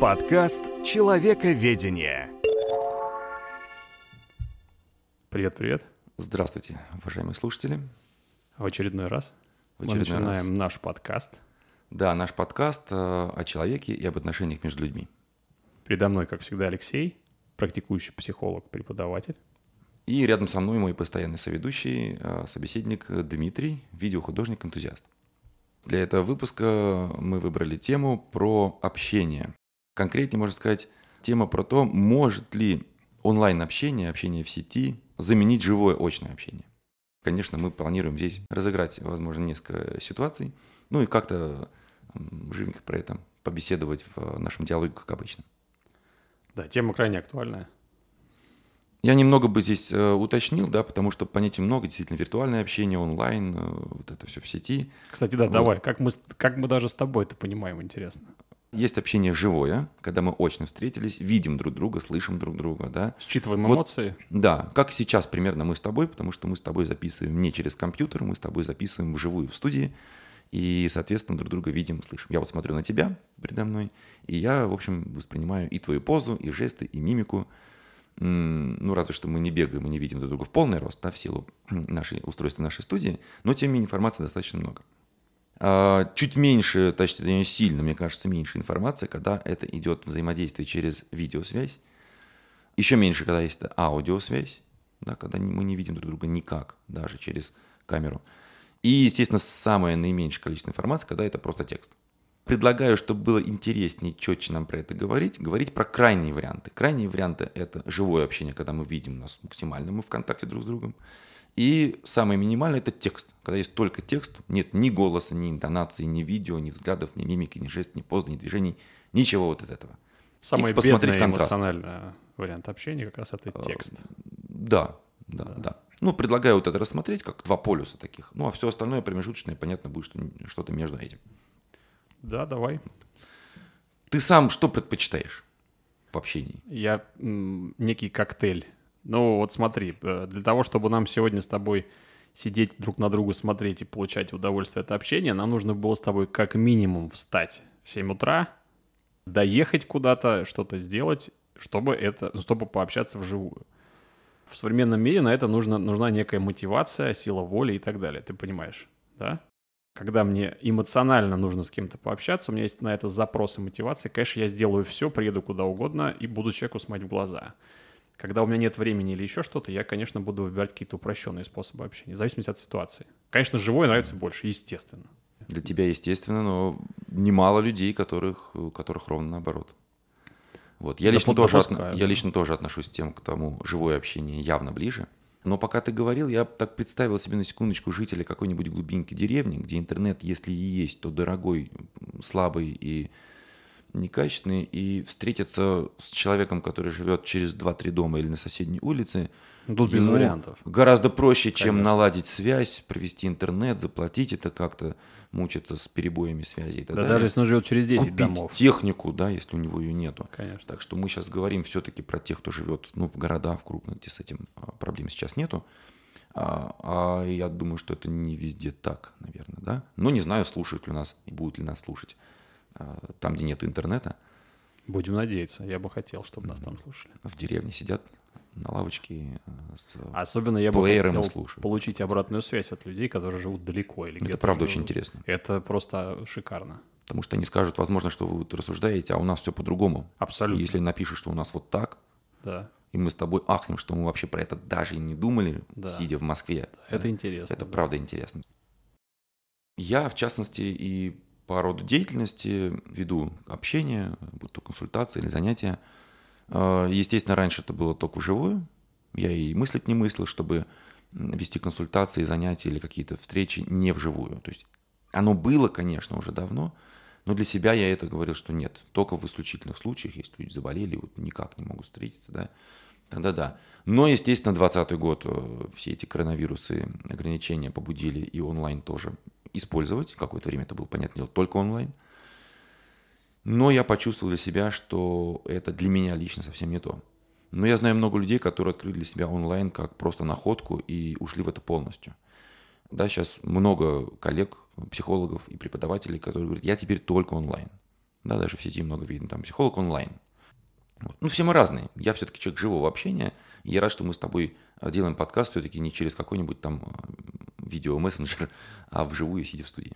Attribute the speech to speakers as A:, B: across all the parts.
A: Подкаст «Человековедение».
B: Привет, привет.
C: Здравствуйте, уважаемые слушатели.
B: В очередной раз
C: В очередной
B: мы начинаем
C: раз.
B: наш подкаст.
C: Да, наш подкаст э, о человеке и об отношениях между людьми.
B: Передо мной, как всегда, Алексей, практикующий психолог, преподаватель.
C: И рядом со мной мой постоянный соведущий, э, собеседник Дмитрий, видеохудожник-энтузиаст. Для этого выпуска мы выбрали тему про общение. Конкретнее, можно сказать, тема про то, может ли онлайн-общение, общение в сети заменить живое очное общение. Конечно, мы планируем здесь разыграть, возможно, несколько ситуаций, ну и как-то живенько про это побеседовать в нашем диалоге, как обычно.
B: Да, тема крайне актуальная.
C: Я немного бы здесь э, уточнил, да, потому что понятий много, действительно, виртуальное общение, онлайн, э, вот это все в сети.
B: Кстати, да,
C: Вот.
B: давай, как мы, как мы даже с тобой это понимаем, интересно.
C: Есть общение живое, когда мы очно встретились, видим друг друга, слышим друг друга, да.
B: Считываем
C: Вот.
B: эмоции.
C: Да, как сейчас примерно мы с тобой, потому что мы с тобой записываем не через компьютер, мы с тобой записываем вживую в студии, и, соответственно, друг друга видим, слышим. Я вот смотрю на тебя передо мной, и я, в общем, воспринимаю и твою позу, и жесты, и мимику. Ну, разве что мы не бегаем и не видим друг друга в полный рост, да, в силу нашей, устройства нашей студии, но, тем не менее, информации достаточно много. А, Чуть меньше, точнее, сильно, мне кажется, меньше информации, когда это идет взаимодействие через видеосвязь. Еще меньше, когда есть аудиосвязь, да, когда мы не видим друг друга никак, даже через камеру. И, естественно, самое наименьшее количество информации, когда это просто текст. Предлагаю, чтобы было интереснее, четче нам про это говорить, говорить про крайние варианты. Крайние варианты – это живое общение, когда мы видим нас максимально, мы в контакте друг с другом. И самое минимальное – это текст. Когда есть только текст, нет ни голоса, ни интонации, ни видео, ни взглядов, ни мимики, ни жестов, ни поз, ни движений, ничего вот из этого.
B: Самый
C: посмотреть
B: бедный
C: контраст.
B: эмоциональный вариант общения как раз это
C: А,
B: текст.
C: Да, да, да. Ну, предлагаю вот это рассмотреть как два полюса таких. Ну, а все остальное промежуточное, понятно, будет что- что-то между этим.
B: Да, давай.
C: Ты сам что предпочитаешь в общении?
B: Я некий коктейль. Ну вот смотри, э, для того, чтобы нам сегодня с тобой сидеть друг на друга, смотреть и получать удовольствие от общения, нам нужно было с тобой как минимум встать в 7 утра, доехать куда-то, что-то сделать, чтобы это, чтобы пообщаться вживую. В современном мире на это нужно, нужна некая мотивация, сила воли и так далее. Ты понимаешь, да? Когда мне эмоционально нужно с кем-то пообщаться, у меня есть на это и мотивация, конечно, я сделаю все, приеду куда угодно и буду человеку смотреть в глаза. Когда у меня нет времени или еще что-то, я, конечно, буду выбирать какие-то упрощенные способы общения, в зависимости от ситуации. Конечно, живое нравится больше, естественно.
C: Для тебя, естественно, но немало людей, которых, которых ровно наоборот. Вот. Я,
B: Да
C: лично тоже я лично тоже отношусь к тем, к тому живое общение явно ближе. Но пока ты говорил, я так представил себе на секундочку жителя какой-нибудь глубинки деревни, где интернет, если и есть, то дорогой, слабый и некачественный, и встретиться с человеком, который живет через 2-3 дома или на соседней улице,
B: Ну, Тут без вариантов.
C: Гораздо проще, чем
B: Конечно.
C: наладить связь, провести интернет, заплатить это как-то, мучиться с перебоями связи
B: Да даже если он живет через 10
C: Купить
B: домов.
C: технику, да, если у него ее нету.
B: Конечно.
C: Так что мы сейчас говорим все-таки про тех, кто живет ну, в городах, в крупных, где с этим а, проблем сейчас нету. А, а я думаю, что это не везде так, наверное, да. Но не знаю, слушают ли нас и будут ли нас слушать там, где нет интернета.
B: Будем надеяться. Я бы хотел, чтобы нас там слушали.
C: В деревне сидят на лавочке а, с...
B: Особенно я бы хотел
C: слушают.
B: получить обратную связь от людей, которые живут далеко или
C: Это правда
B: живут.
C: очень интересно.
B: Это просто шикарно.
C: Потому что они скажут, возможно, что вы рассуждаете, а у нас все по-другому.
B: Абсолютно.
C: И если напишешь, что у нас вот так,
B: Да.
C: и мы с тобой ахнем, что мы вообще про это даже и не думали,
B: Да.
C: сидя в Москве.
B: Это
C: да,
B: интересно.
C: Это
B: да.
C: правда интересно. Я, в частности, и по роду деятельности веду общение, будь то консультации или занятия. Э, Естественно, раньше это было только вживую. Я и мыслить не мыслил, чтобы вести консультации, занятия или какие-то встречи не вживую. То есть оно было, конечно, уже давно, но для себя я это говорил, что нет, только в исключительных случаях, если люди заболели, вот никак не могут встретиться, да, тогда да. Но, естественно, 2020 год, э, все эти коронавирусы, ограничения побудили и онлайн тоже использовать. Какое-то время это было, понятное дело, только онлайн. Но я почувствовал для себя, что это для меня лично совсем не то. Но я знаю много людей, которые открыли для себя онлайн как просто находку и ушли в это полностью. Да, сейчас много коллег, психологов и преподавателей, которые говорят, я теперь только онлайн. да, даже в сети много видно, там психолог онлайн. Вот. Ну, все мы разные. Я все-таки человек живого общения. И я рад, что мы с тобой э, делаем подкаст все-таки не через какой-нибудь там э, видео-мессенджер, а вживую сидя в студии.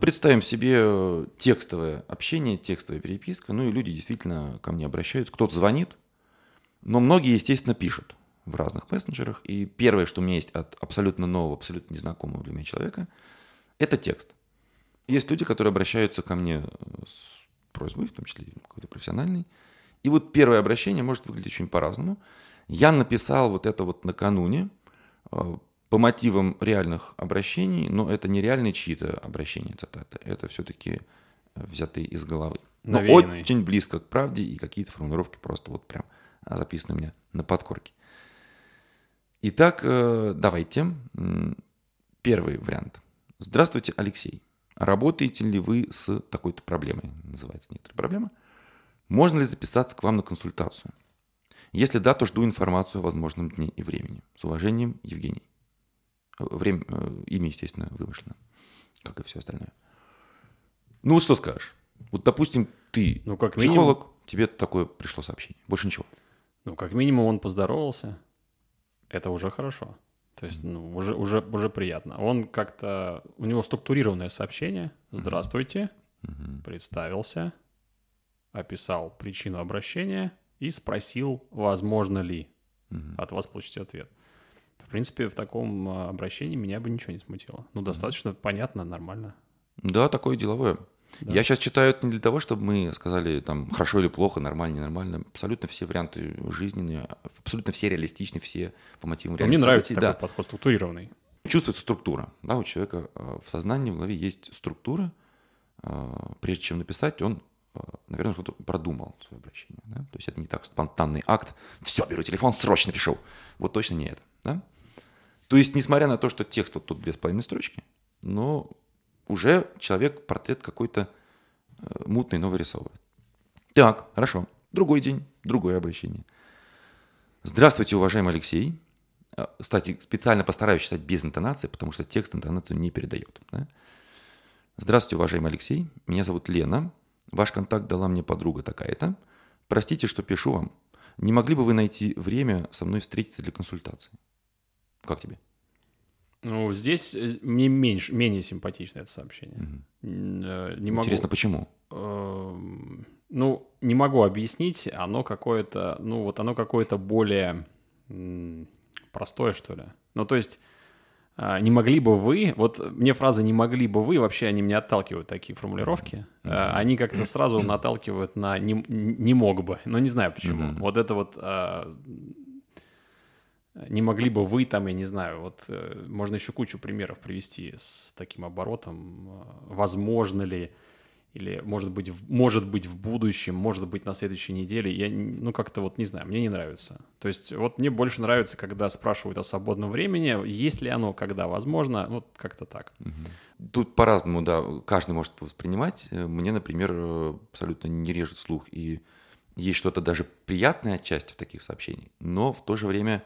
C: Представим себе э, текстовое общение, текстовая переписка. Ну и люди действительно ко мне обращаются. Кто-то звонит, но многие, естественно, пишут в разных мессенджерах. И первое, что у меня есть от абсолютно нового, абсолютно незнакомого для меня человека, это текст. Есть люди, которые обращаются ко мне с просьбой, в том числе какой-то профессиональной. И вот первое обращение может выглядеть очень по-разному. Я написал вот это вот накануне э, по мотивам реальных обращений, но это не реальные чьи-то обращения, цитаты. Это все-таки взятые из головы. Но
B: Навеянный.
C: очень близко к правде, и какие-то формулировки просто вот прям записаны у меня на подкорке. Итак, э, давайте. Первый вариант. Здравствуйте, Алексей. Работаете ли вы с такой-то проблемой? Называется некоторая проблема. Можно ли записаться к вам на консультацию? Если да, то жду информацию о возможном дне и времени. С уважением, Евгений. Время, э, имя, естественно, вымышлено, как и все остальное. Ну вот что скажешь? Вот, допустим, ты
B: Ну, как
C: психолог, тебе такое пришло сообщение. Больше ничего.
B: Ну, как минимум он поздоровался. Это уже хорошо. То есть, ну, уже, уже, уже приятно. Он как-то... У него структурированное сообщение. Здравствуйте. Представился. Описал причину обращения и спросил, возможно ли от вас получить ответ. В принципе, в таком а, обращении меня бы ничего не смутило. Ну, достаточно понятно, нормально.
C: Да, такое деловое.
B: Да.
C: Я сейчас читаю это не для того, чтобы мы сказали там хорошо или плохо, нормально, ненормально. Абсолютно все варианты жизненные, абсолютно все реалистичны, все по мотивам
B: Но
C: реальных
B: мне нравится
C: событий.
B: такой
C: Да.
B: подход структурированный.
C: Чувствуется структура. Да, у человека э, в сознании, в голове есть структура. Э, Прежде чем написать, он, наверное, что-то продумал свое обращение. да. То есть это не так спонтанный акт. Все, беру телефон, срочно пишу. Вот точно не это. Да? То есть, несмотря на то, что текст вот тут две с половиной строчки, но уже человек портрет какой-то э, мутный новый рисовывает. Так, хорошо. Другой день, другое обращение. Здравствуйте, уважаемый Алексей. А, Кстати, специально постараюсь читать без интонации, потому что текст интонацию не передает. да? Здравствуйте, уважаемый Алексей. Меня зовут Лена. Ваш контакт дала мне подруга такая-то. Простите, что пишу вам. Не могли бы вы найти время со мной встретиться для консультации? Как тебе?
B: Ну, здесь э, мне меньше, менее симпатично это сообщение. Э, Не могу...
C: Интересно, почему?
B: Эм, Ну, не могу объяснить. Оно какое-то, ну вот оно какое-то более простое, что ли. Ну, то есть, а, не могли бы вы, вот мне фраза «не могли бы вы», вообще они меня отталкивают, такие формулировки. А, Они как-то сразу наталкивают на «не, не мог бы», но не знаю почему.
C: Мгм.
B: Вот это вот а, не могли бы вы там, я не знаю, вот э, можно еще кучу примеров привести с таким оборотом. Э, Возможно ли, или может быть, может быть в будущем, может быть на следующей неделе. Я, ну, как-то вот не знаю, мне не нравится. То есть вот мне больше нравится, когда спрашивают о свободном времени, есть ли оно, когда возможно, вот как-то так.
C: Тут по-разному, да, каждый может воспринимать. Э, Мне, например, абсолютно не режет слух, и есть что-то даже приятное отчасти в таких сообщениях, но в то же время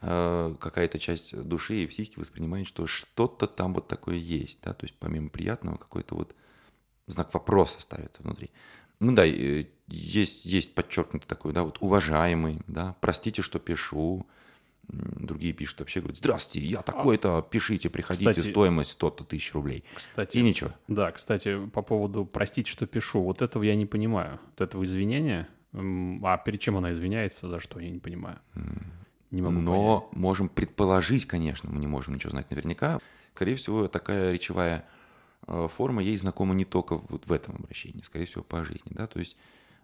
C: какая-то часть души и психики воспринимает, что что-то там вот такое есть, да, то есть помимо приятного какой-то вот знак вопроса ставится внутри. Ну да, э, есть, есть подчеркнуто такое, да, вот уважаемый, да, простите, что пишу, Другие пишут вообще, говорят, здравствуйте, я такой-то, пишите, приходите,
B: Кстати-
C: стоимость 100 тысяч рублей.
B: Кстати,
C: И ничего.
B: да, кстати, по поводу «простите, что пишу», вот этого я не понимаю. Вот этого извинения, а перед чем она извиняется, за что, я не понимаю. Не могу понять.
C: Но можем предположить, конечно, мы не можем ничего знать наверняка. Скорее всего, такая речевая э, форма ей знакома не только вот в этом обращении, скорее всего, по жизни. Да? То есть,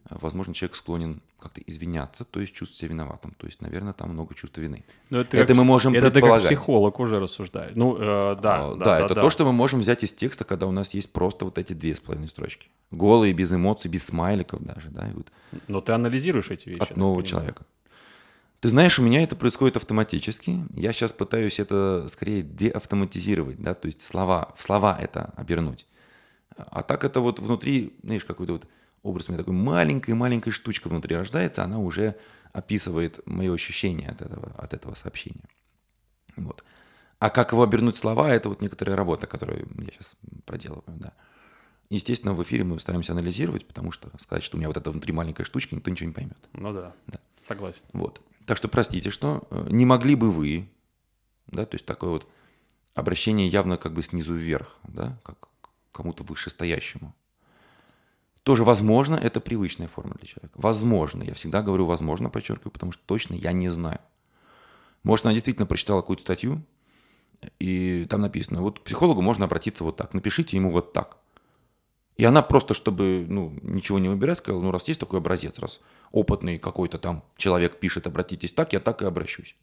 C: э, возможно, человек склонен как-то извиняться, то есть чувствовать себя виноватым. То есть, наверное, там много чувства вины.
B: Ну,
C: это
B: как
C: мы можем
B: Это ты как
C: предполагать.
B: психолог уже рассуждаешь. Ну, э, да,
C: А,
B: да,
C: это
B: да.
C: то, что мы можем взять из текста, когда у нас есть просто вот эти две с половиной строчки. Голые, без эмоций, без смайликов даже, да, и вот
B: Но ты анализируешь эти вещи.
C: от нового
B: понимаю.
C: человека. Ты знаешь, у меня это происходит автоматически. Я сейчас пытаюсь это скорее деавтоматизировать, да, то есть слова, в слова это обернуть. А так это вот внутри, знаешь, какой-то вот образ у меня такой маленькая-маленькая штучка внутри рождается, она уже описывает мое ощущение от этого, от этого сообщения. Вот. А как его обернуть в слова, это вот некоторая работа, которую я сейчас проделываю, да. естественно, в эфире мы стараемся анализировать, потому что сказать, что у меня вот это внутри маленькая штучка, никто ничего не поймет.
B: Ну да.
C: Да.
B: Согласен.
C: Вот. Так что простите, что э, не могли бы вы, да, то есть такое вот обращение явно как бы снизу вверх, да, как кому-то вышестоящему. Тоже возможно, это привычная форма для человека. Возможно, я всегда говорю возможно, подчеркиваю, потому что точно я не знаю. Может, она действительно прочитала какую-то статью, и там написано, вот к психологу можно обратиться вот так, напишите ему вот так. И она просто, чтобы ну, ничего не выбирать, сказала, ну раз есть такой образец, раз опытный какой-то там человек пишет, обратитесь так, я так и обращусь.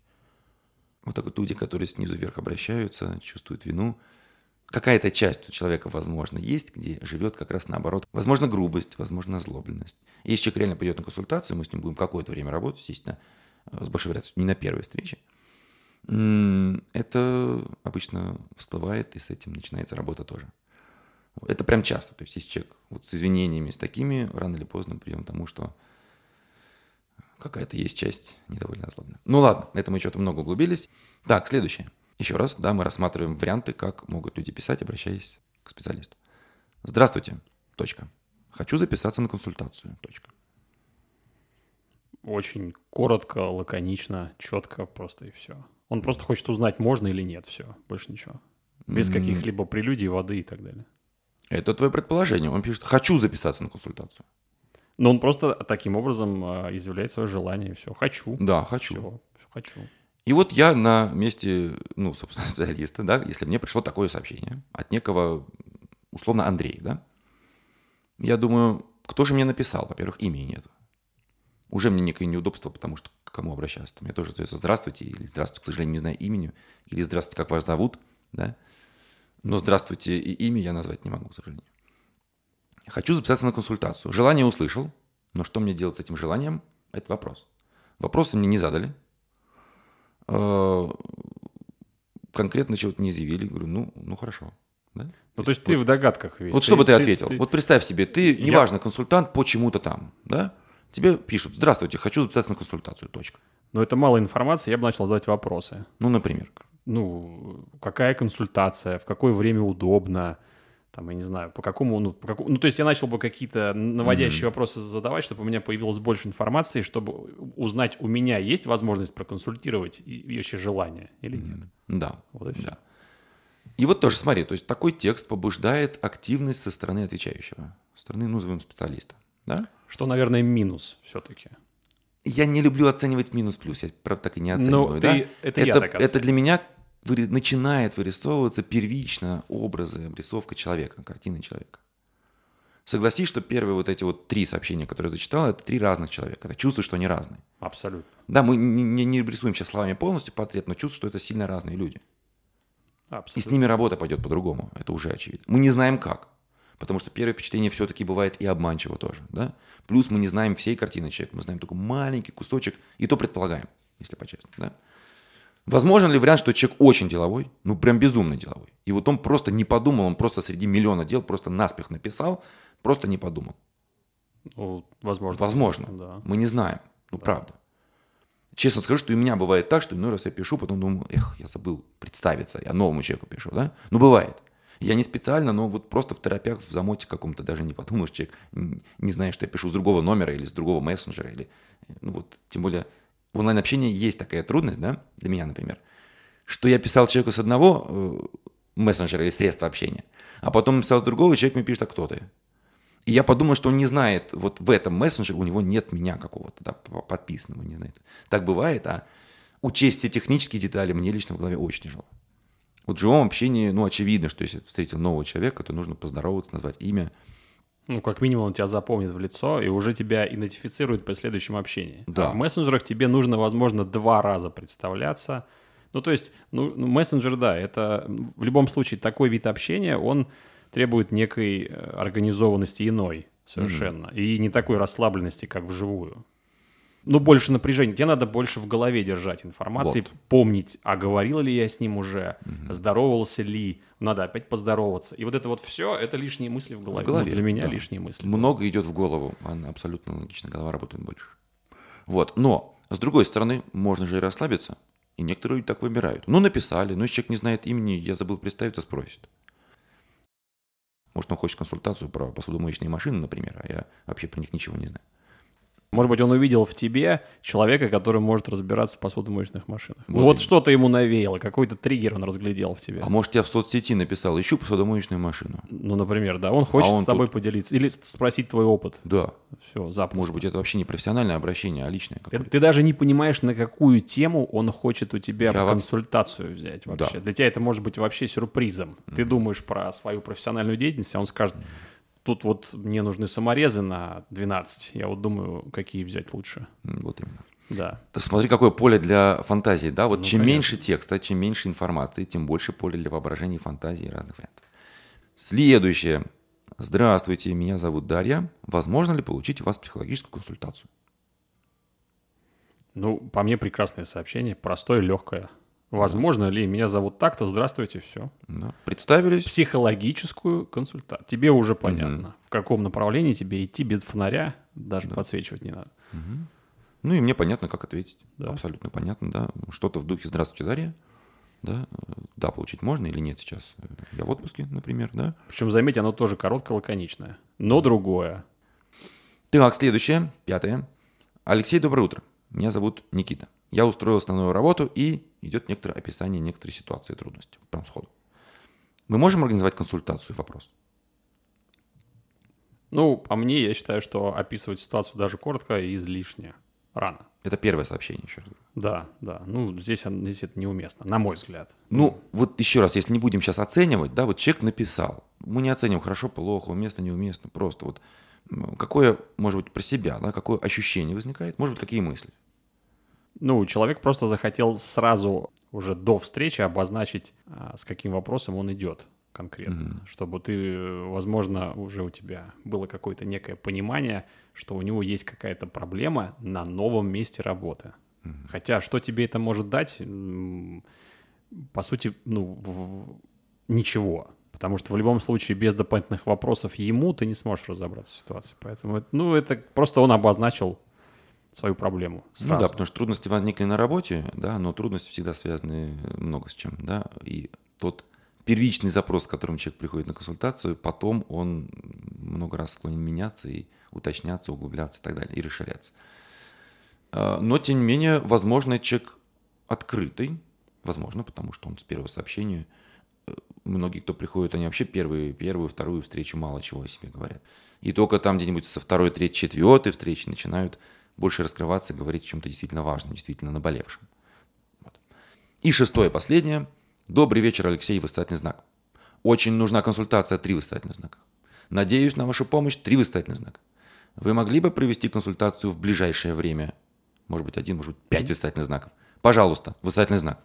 C: Вот так вот люди, которые снизу вверх обращаются, чувствуют вину. Какая-то часть у человека, возможно, есть, где живет как раз наоборот. Возможно, грубость, возможно, озлобленность. И если человек реально придет на консультацию, мы с ним будем какое-то время работать, естественно, с большой вероятностью не на первой встрече, это обычно всплывает, и с этим начинается работа тоже. Это прям часто. То есть, если человек вот с извинениями, с такими, рано или поздно придем к тому, что какая-то есть часть недовольно озлобная. Ну ладно, это мы что-то много углубились. Так, следующее. Еще раз, да, мы рассматриваем варианты, как могут люди писать, обращаясь к специалисту. Здравствуйте. Точка. Хочу записаться на консультацию. Точка.
B: Очень коротко, лаконично, четко просто и все. Он просто хочет узнать, можно или нет, все, больше ничего. Без каких-либо прелюдий, воды и так далее.
C: Это твое предположение. Он пишет, хочу записаться на консультацию.
B: Но он просто таким образом а, изъявляет свое желание, и все. Хочу.
C: Да, хочу.
B: Все, хочу.
C: И вот я на месте, ну, собственно, специалиста, да, если мне пришло такое сообщение от некого, условно, Андрея, да, я думаю, кто же мне написал? Во-первых, имени нет. Уже мне некое неудобство, потому что к кому обращаться? Мне тоже остается «здравствуйте» или «здравствуйте», к сожалению, не знаю имени, или «здравствуйте, как вас зовут», да. Но «здравствуйте» и имя я назвать не могу, к сожалению. Хочу записаться на консультацию. Желание услышал, но что мне делать с этим желанием? Это вопрос. Вопросы мне не задали. Э, Конкретно чего-то не изъявили. Говорю, ну, ну хорошо. Да?
B: Ну, то есть ты в догадках весь.
C: Вот что бы ты ответил? Вот представь себе, ты,
B: Я-
C: неважно, консультант по чему-то там, да? Тебе пишут, здравствуйте, хочу записаться на консультацию, точка.
B: Но это мало информации, я бы начал задавать вопросы.
C: Ну, например.
B: Ну, какая консультация, в какое время удобно, там, я не знаю, по какому, ну, по какому, ну, то есть я начал бы какие-то наводящие вопросы задавать, чтобы у меня появилось больше информации, чтобы узнать, у меня есть возможность проконсультировать и, и вообще желание или нет.
C: Да.
B: Вот и всё.
C: да. И вот тоже смотри, то есть такой текст побуждает активность со стороны отвечающего, со стороны, ну, назовем специалиста, да?
B: Что, наверное, минус все-таки.
C: Я не люблю оценивать минус-плюс, я, правда, так и не оцениваю,
B: Ну,
C: да?
B: ты- это я
C: это,
B: так
C: это для меня выри- начинает вырисовываться первично образы, обрисовка человека, картины человека. Согласись, что первые вот эти вот три сообщения, которые я зачитал, это три разных человека. Это чувствую, что они разные.
B: Абсолютно.
C: Да, мы не, не- не рисуем сейчас словами полностью портрет, но чувствую, что это сильно разные люди. И с
B: Абсолютно.
C: ними работа пойдет по-другому, это уже очевидно. Мы не знаем как, потому что первое впечатление все-таки бывает и обманчиво тоже, да? Плюс мы не знаем всей картины человека, мы знаем только маленький кусочек, и то предполагаем, если по-честному, да? Возможен ли вариант, что человек очень деловой, ну прям безумно деловой, и вот он просто не подумал, он просто среди миллиона дел просто наспех написал, просто не подумал.
B: Ну, возможно.
C: Возможно,
B: Да.
C: мы не знаем, ну правда. Честно скажу, что и у меня бывает так, что иной раз я пишу, потом думаю, эх, я забыл представиться, я новому человеку пишу, да? Ну, бывает. Я не специально, но вот просто в торопях, в замоте каком-то даже не подумаешь, человек не знает, что я пишу с другого номера или с другого мессенджера, или, ну вот, тем более в онлайн-общении есть такая трудность, да, для меня, например, что я писал человеку с одного э, мессенджера или средства общения, а потом писал с другого, и человек мне пишет, а кто ты? И я подумал, что он не знает, вот в этом мессенджере у него нет меня какого-то да, подписанного, не знает. Так бывает, а учесть все технические детали мне лично в голове очень тяжело. Вот в живом общении, ну, очевидно, что если встретил нового человека, то нужно поздороваться, назвать имя.
B: Ну, как минимум, он тебя запомнит в лицо и уже тебя идентифицирует при следующем общении.
C: Да.
B: А в мессенджерах тебе нужно, возможно, два раза представляться. Ну, то есть, ну, ну, мессенджер, да, это в любом случае такой вид общения, он требует некой э, организованности иной совершенно. И не такой расслабленности, как вживую. Ну, больше напряжения. Тебе надо больше в голове держать информации,
C: Вот.
B: помнить, а говорил ли я с ним уже, здоровался ли, надо опять поздороваться. И вот это вот все, это лишние мысли в голове. Ну,
C: голове,
B: для меня
C: да.
B: лишние мысли.
C: Много идет в голову, она абсолютно логично, голова работает больше. Вот, но, с другой стороны, можно же и расслабиться, и некоторые люди так выбирают. Ну, написали, ну, если человек не знает имени, я забыл представиться, спросит. Может, он хочет консультацию про посудомоечные машины, например, а я вообще про них ничего не знаю.
B: Может быть, он увидел в тебе человека, который может разбираться в посудомоечных машинах.
C: Вот
B: ну вот что-то ему навеяло, какой-то триггер он разглядел в тебе.
C: А может, я в соцсети написал, ищу посудомоечную машину.
B: Ну, например, да, он хочет
C: А он
B: с тобой
C: тут-
B: поделиться или спросить твой опыт.
C: Да.
B: Все, запуск.
C: Может быть, это вообще не профессиональное обращение, а личное
B: Ты, ты даже не понимаешь, на какую тему он хочет у тебя
C: Я во-
B: консультацию взять вообще.
C: Да.
B: Для тебя это может быть вообще сюрпризом. Ты думаешь про свою профессиональную деятельность, а он скажет, тут вот мне нужны саморезы на 12. Я вот думаю, какие взять лучше.
C: Вот именно.
B: Да.
C: Ты смотри, какое поле для фантазии, да? Вот
B: Ну,
C: чем
B: конечно.
C: меньше текста, чем меньше информации, тем больше поле для воображения и фантазии разных вариантов. Следующее. Здравствуйте, меня зовут Дарья. Возможно ли получить у вас психологическую консультацию?
B: Ну, по мне прекрасное сообщение, простое, легкое. Возможно ли, меня зовут так-то, здравствуйте, все.
C: Да. Представились?
B: Психологическую консультацию. Тебе уже понятно, в каком направлении тебе идти без фонаря, даже подсвечивать не надо.
C: Ну и мне понятно, как ответить.
B: Да.
C: Абсолютно понятно, да. Что-то в духе «Здравствуйте, Дарья». Да, да, получить можно или нет сейчас. Я в отпуске, например, да.
B: Причем, заметь, оно тоже короткое, лаконичное, но другое.
C: Так, следующее, пятое. Алексей, доброе утро. Меня зовут Никита. Я устроил основную работу и идет некоторое описание некоторой ситуации и трудности. Прям сходу. Мы можем организовать консультацию? Вопрос.
B: Ну, по мне, я считаю, что описывать ситуацию даже коротко излишне. Рано.
C: Это первое сообщение еще раз.
B: Да, да. Ну, здесь, здесь это неуместно, на мой взгляд.
C: Ну, вот еще раз, если не будем сейчас оценивать, да, вот человек написал. Мы не оценим хорошо, плохо, уместно, неуместно. Просто вот какое, может быть, про себя, да, какое ощущение возникает, может быть, какие мысли.
B: Ну, человек просто захотел сразу уже до встречи обозначить, а, с каким вопросом он идет конкретно, чтобы ты, возможно, уже у тебя было какое-то некое понимание, что у него есть какая-то проблема на новом месте работы. Хотя, что тебе это может дать? По сути, ну, в- ничего. Потому что в любом случае без дополнительных вопросов ему ты не сможешь разобраться в ситуации. Поэтому, это- ну, это просто он обозначил свою проблему
C: Ну
B: сразу.
C: да, потому что трудности возникли на работе, да, но трудности всегда связаны много с чем, да, и тот первичный запрос, с которым человек приходит на консультацию, потом он много раз склонен меняться и уточняться, углубляться и так далее, и расширяться. А, Но, тем не менее, возможно, человек открытый, возможно, потому что он с первого сообщения, э, многие, кто приходит, они вообще первые, первую, вторую встречу мало чего о себе говорят. И только там где-нибудь со второй, третьей, четвертой встречи начинают больше раскрываться, говорить о чем-то действительно важном, действительно наболевшем. Вот. И шестое, последнее. Добрый вечер, Алексей, восклицательный знак. Очень нужна консультация, три восклицательных знака. Надеюсь на вашу помощь, три восклицательных знака. Вы могли бы провести консультацию в ближайшее время? Может быть, один, может быть, пять восклицательных знаков. Пожалуйста, восклицательный знак.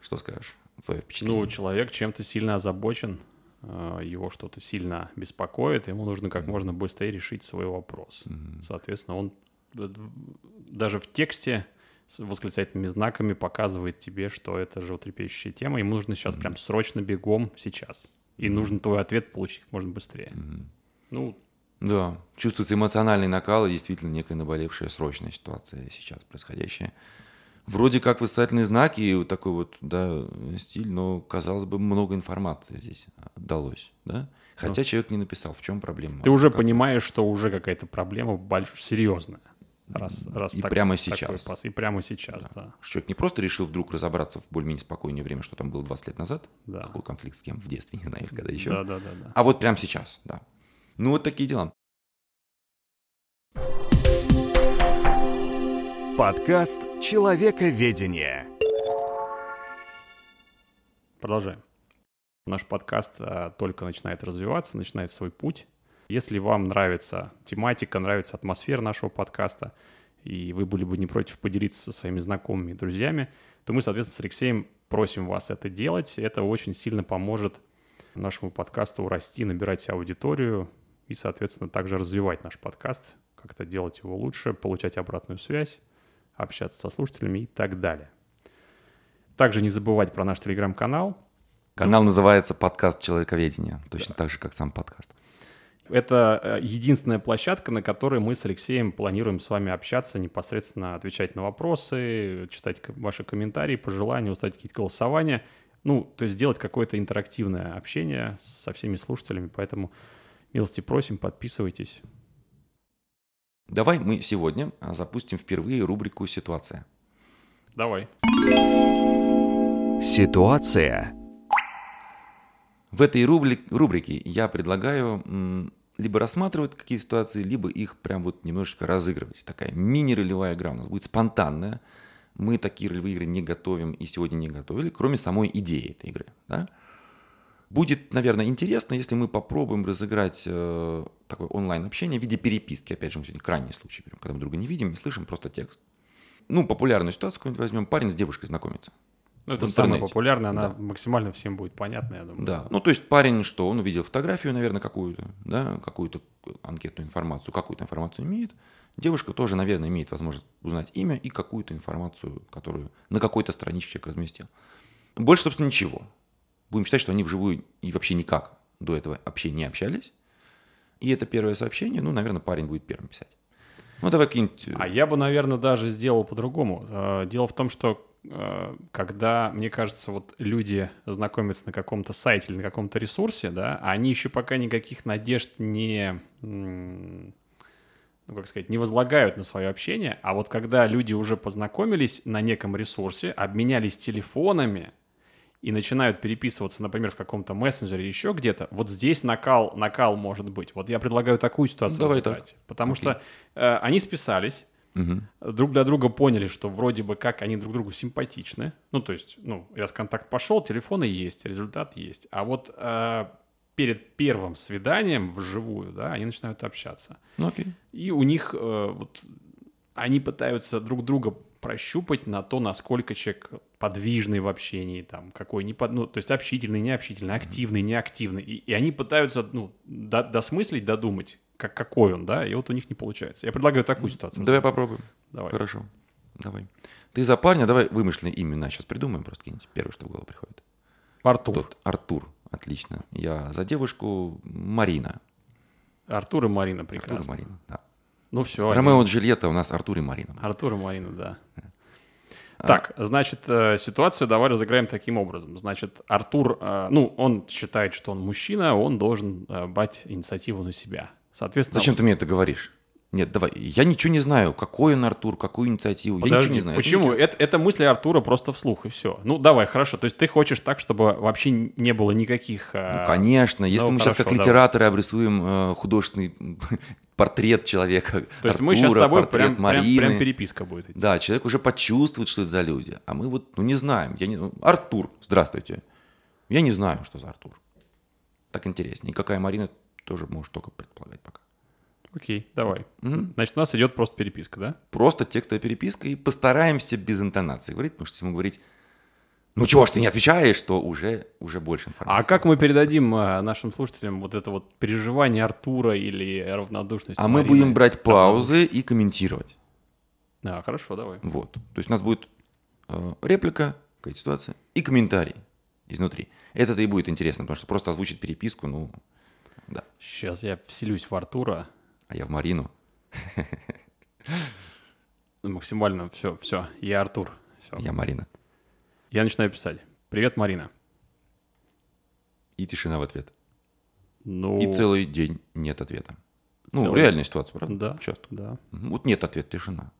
C: Что скажешь? Твое впечатление?
B: Ну, человек чем-то сильно озабочен, э, его что-то сильно беспокоит, ему нужно как можно быстрее решить свой вопрос. Соответственно, он даже в тексте с восклицательными знаками показывает тебе, что это животрепещущая тема, ему нужно сейчас прям срочно бегом сейчас. И нужно твой ответ получить как можно быстрее. Ну,
C: Да, чувствуется эмоциональный накал и действительно некая наболевшая срочная ситуация сейчас происходящая. Вроде как восклицательные знаки и вот такой вот, да, стиль, но, казалось бы, много информации здесь отдалось, да? Хотя человек не написал, в чем проблема.
B: Ну. ты уже
C: Как-
B: понимаешь, что уже какая-то проблема больш... серьезная. Раз, раз
C: И
B: так-
C: прямо
B: такой
C: сейчас.
B: пас. И прямо сейчас, да.
C: что Человек не просто решил вдруг разобраться в более-менее спокойное время, что там было 20 лет назад,
B: Да.
C: какой конфликт с кем в детстве, не знаю, или когда еще.
B: Да, да, да, да.
C: А вот прямо сейчас, да. Ну, вот такие дела.
A: Подкаст «Человековедение».
B: Продолжаем. Наш подкаст а, только начинает развиваться, начинает свой путь. Если вам нравится тематика, нравится атмосфера нашего подкаста, и вы были бы не против поделиться со своими знакомыми и друзьями, то мы, соответственно, с Алексеем просим вас это делать. Это очень сильно поможет нашему подкасту расти, набирать аудиторию и, соответственно, также развивать наш подкаст, как-то делать его лучше, получать обратную связь, общаться со слушателями и так далее. Также не забывать про наш телеграм-канал,
C: Канал называется «Подкаст человековедения», точно так же, как сам подкаст.
B: Это э, единственная площадка, на которой мы с Алексеем планируем с вами общаться, непосредственно отвечать на вопросы, читать ваши комментарии, пожелания, устать какие-то голосования. ну, то есть сделать какое-то интерактивное общение со всеми слушателями, поэтому милости просим, подписывайтесь.
C: Давай мы сегодня а, запустим впервые рубрику «Ситуация».
B: Давай.
A: Ситуация.
C: В этой рубри- рубрике я предлагаю либо рассматривать какие ситуации, либо их прям вот немножечко разыгрывать. Такая мини-ролевая игра у нас будет спонтанная. Мы такие ролевые игры не готовим и сегодня не готовили, кроме самой идеи этой игры. Да? Будет, наверное, интересно, если мы попробуем разыграть э, такое онлайн-общение в виде переписки. Опять же, мы сегодня крайний случай берем, когда мы друга не видим, не слышим, просто текст. Ну, популярную ситуацию какую-нибудь возьмем. Парень с девушкой знакомится.
B: Ну, это
C: интернете.
B: популярное, она
C: Да.
B: максимально всем будет понятна, я думаю.
C: Да. Ну, то есть парень что? Он увидел фотографию, наверное, какую-то, да, какую-то анкетную информацию, какую-то информацию имеет. Девушка тоже, наверное, имеет возможность узнать имя и какую-то информацию, которую на какой-то страничке человек разместил. Больше, собственно, ничего. Будем считать, что они вживую и вообще никак до этого вообще не общались. И это первое сообщение, ну, наверное, парень будет первым писать. Ну, давай какие-нибудь...
B: А я бы, наверное, даже сделал по-другому. Э, Дело в том, что э, когда, мне кажется, вот люди знакомятся на каком-то сайте или на каком-то ресурсе, да, а они еще пока никаких надежд не, ну, как сказать, не возлагают на свое общение, а вот когда люди уже познакомились на неком ресурсе, обменялись телефонами, и начинают переписываться, например, в каком-то мессенджере еще где-то, вот здесь накал, накал может быть. Вот я предлагаю такую ситуацию
C: Давай
B: разыграть. Потому
C: Окей.
B: что э, они списались,
C: Мгм.
B: друг для друга поняли, что вроде бы как они друг другу симпатичны. Ну, то есть, ну, раз контакт пошел, телефоны есть, результат есть. А вот э, перед первым свиданием вживую, да, они начинают общаться.
C: Ну, окей.
B: И у них э, вот они пытаются друг друга прощупать на то, насколько человек подвижный в общении, там, какой не под, ну, то есть общительный, необщительный, активный, неактивный. И, и они пытаются, ну, до- досмыслить, додумать, как, какой он, да, и вот у них не получается. Я предлагаю такую ситуацию.
C: Давай попробуем.
B: Давай.
C: Хорошо. Давай. Ты за парня, давай вымышленные имена сейчас придумаем, просто какие-нибудь первое, что в голову приходит.
B: Артур.
C: Тот, Артур. Отлично. Я за девушку Марина.
B: Артур и Марина
C: Артур и
B: прекрасно.
C: Марина. Да.
B: Ну все.
C: Ромео и Джульетта у нас Артур и Марина.
B: Артур и Марина, да.
C: А.
B: Так, значит, э, ситуацию давай разыграем таким образом. Значит, Артур, э, ну, он считает, что он мужчина, он должен э, брать инициативу на себя. Соответственно,
C: Зачем ты мне это говоришь? Нет, давай. Я ничего не знаю. Какой он Артур, какую инициативу. я
B: Подожди,
C: ничего не знаю.
B: почему? Это, это мысли Артура просто вслух, и все. Ну, давай, хорошо. То есть ты хочешь так, чтобы вообще не было никаких...
C: Ну, конечно. Если
B: ну,
C: мы сейчас как
B: хорошо, давай.
C: литераторы обрисуем э, художественный портрет человека,
B: То есть мы сейчас с
C: Артура,
B: тобой
C: портрет
B: прям, прям,
C: Марины.
B: прям переписка будет идти.
C: Да, человек уже почувствует, что это за люди. А мы вот, ну, не знаем. Я не... ну, Артур, здравствуйте. Я не знаю, что за Артур. Так интереснее. И какая Марина, тоже можешь только предполагать пока.
B: Окей, давай.
C: Мгм.
B: Значит, у нас идет просто переписка, да?
C: Просто текстовая переписка и постараемся без интонации говорить, потому что если ему говорить, ну чего ж ты не отвечаешь, то уже, уже больше информации.
B: А как мы передадим э, нашим слушателям вот это вот переживание Артура или равнодушность
C: А мы
B: Марины?
C: будем брать паузы и комментировать.
B: Да, хорошо, давай.
C: Вот. То есть у нас будет э, реплика, какая-то ситуация, и комментарий изнутри. Это-то и будет интересно, потому что просто озвучить переписку, ну, да.
B: Сейчас я вселюсь в Артура.
C: А я в Марину.
B: Максимально все, все. Я Артур. Все.
C: Я Марина.
B: Я начинаю писать. Привет, Марина.
C: И тишина в ответ.
B: Ну,
C: И целый день нет ответа. Ну,
B: Целый-
C: реальная ситуация, правда?
B: Да.
C: Часто.
B: Да.
C: Вот нет ответа, тишина.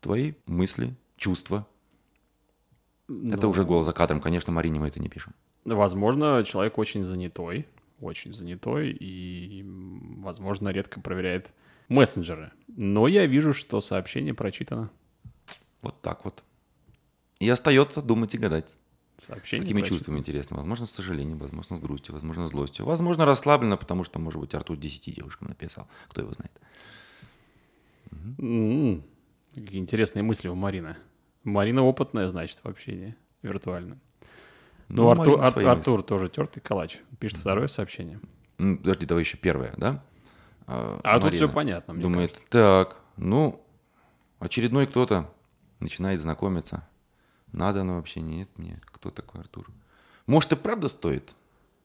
C: Твои мысли, чувства. Это
B: Ну,
C: уже голос за кадром. Конечно, Марине мы это не пишем.
B: Возможно, человек очень занятой, очень занятой и, возможно, редко проверяет мессенджеры. Но я вижу, что сообщение прочитано.
C: Вот так вот. И остается думать и гадать.
B: Сообщение
C: Какими
B: прочитано.
C: чувствами, интересно? Возможно, с сожалением, возможно, с грустью, возможно, с злостью. Возможно, расслабленно, потому что, может быть, Артур 10 девушкам написал. Кто его знает.
B: М, Какие интересные мысли у Марины. Марина опытная, значит, в общении виртуальном. Ну,
C: Ну,
B: Артур, Ар- Артур тоже тертый калач. Пишет второе сообщение.
C: М, Подожди, давай еще первое, да?
B: А тут
C: Марина
B: все понятно, мне
C: Думает,
B: кажется.
C: так, ну, очередной кто-то начинает знакомиться. Надо оно вообще, нет мне. Кто такой Артур? Может, и правда стоит?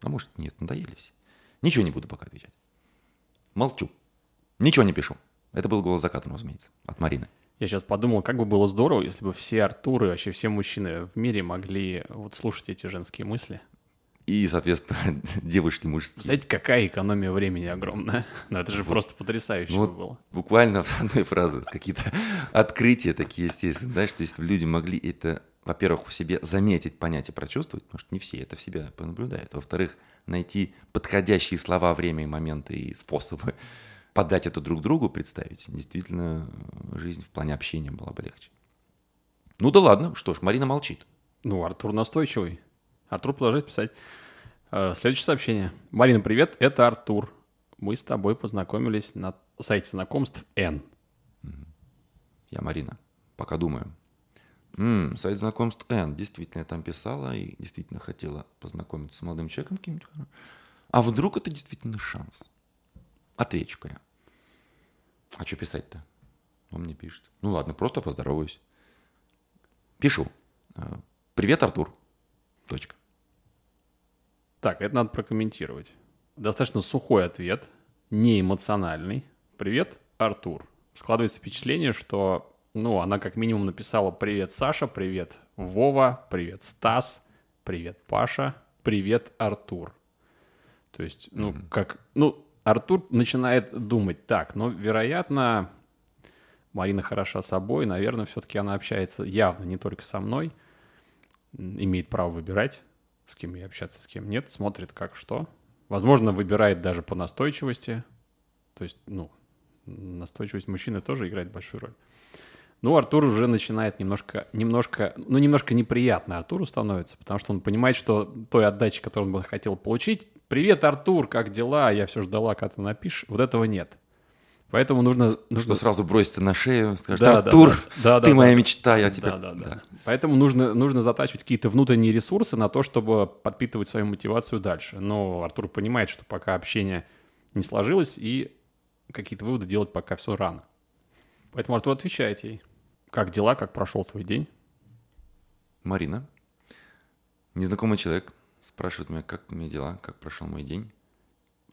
C: А может, нет, надоели все. Ничего не буду пока отвечать. Молчу. Ничего не пишу. Это был голос заката, разумеется, от Марины.
B: Я сейчас подумал, как бы было здорово, если бы все Артуры, вообще все мужчины в мире могли вот слушать эти женские мысли.
C: И, соответственно, девушки мужские.
B: Представляете, какая экономия времени огромная. Ну, это же просто потрясающе
C: Вот
B: было.
C: буквально в одной фразе какие-то открытия такие, естественно, знаешь, то есть люди могли это, во-первых, в себе заметить, понять и прочувствовать, потому что не все это в себя понаблюдают. Во-вторых, найти подходящие слова, время и моменты и способы подать это друг другу, представить. Действительно, жизнь в плане общения была бы легче. Ну да ладно, что ж, Марина молчит.
B: Ну, Артур настойчивый. Артур продолжает писать. Э, Следующее сообщение. Марина, привет, это Артур. Мы с тобой познакомились на сайте знакомств N.
C: Я Марина. Пока думаю. М, сайт знакомств N. Действительно, я там писала и действительно хотела познакомиться с молодым человеком каким-нибудь. А вдруг это действительно шанс? Отвечу-ка я. А что писать-то? Он мне пишет. Ну ладно, просто поздороваюсь. Пишу. Э, Привет, Артур. Точка.
B: Так, это надо прокомментировать. Достаточно сухой ответ, не эмоциональный. Привет, Артур. Складывается впечатление, что, ну, она как минимум написала «Привет, Саша», «Привет, Вова», «Привет, Стас», «Привет, Паша», «Привет, Артур». То есть, ну, как, ну, Артур начинает думать так, но, вероятно, Марина хороша собой, наверное, все-таки она общается явно не только со мной, имеет право выбирать, с кем ей общаться, с кем нет, смотрит как что. Возможно, выбирает даже по настойчивости. То есть, ну, настойчивость мужчины тоже играет большую роль. Ну, Артур уже начинает немножко, немножко, ну, немножко неприятно Артуру становится, потому что он понимает, что той отдачи, которую он бы хотел получить, «Привет, Артур, как дела? Я все ждала, когда ты напишешь». Вот этого нет. Поэтому нужно... нужно...
C: Что сразу бросится на шею, скажет,
B: Да, да,
C: Артур,
B: да, да,
C: ты
B: да,
C: моя
B: да.
C: мечта, я теперь...
B: Да, да, да. Поэтому нужно, нужно затачивать какие-то внутренние ресурсы на то, чтобы подпитывать свою мотивацию дальше. Но Артур понимает, что пока общение не сложилось, и какие-то выводы делать пока все рано. Поэтому Артур отвечает ей. Как дела, как прошел твой день?
C: Марина, незнакомый человек, спрашивает меня, как у меня дела, как прошел мой день.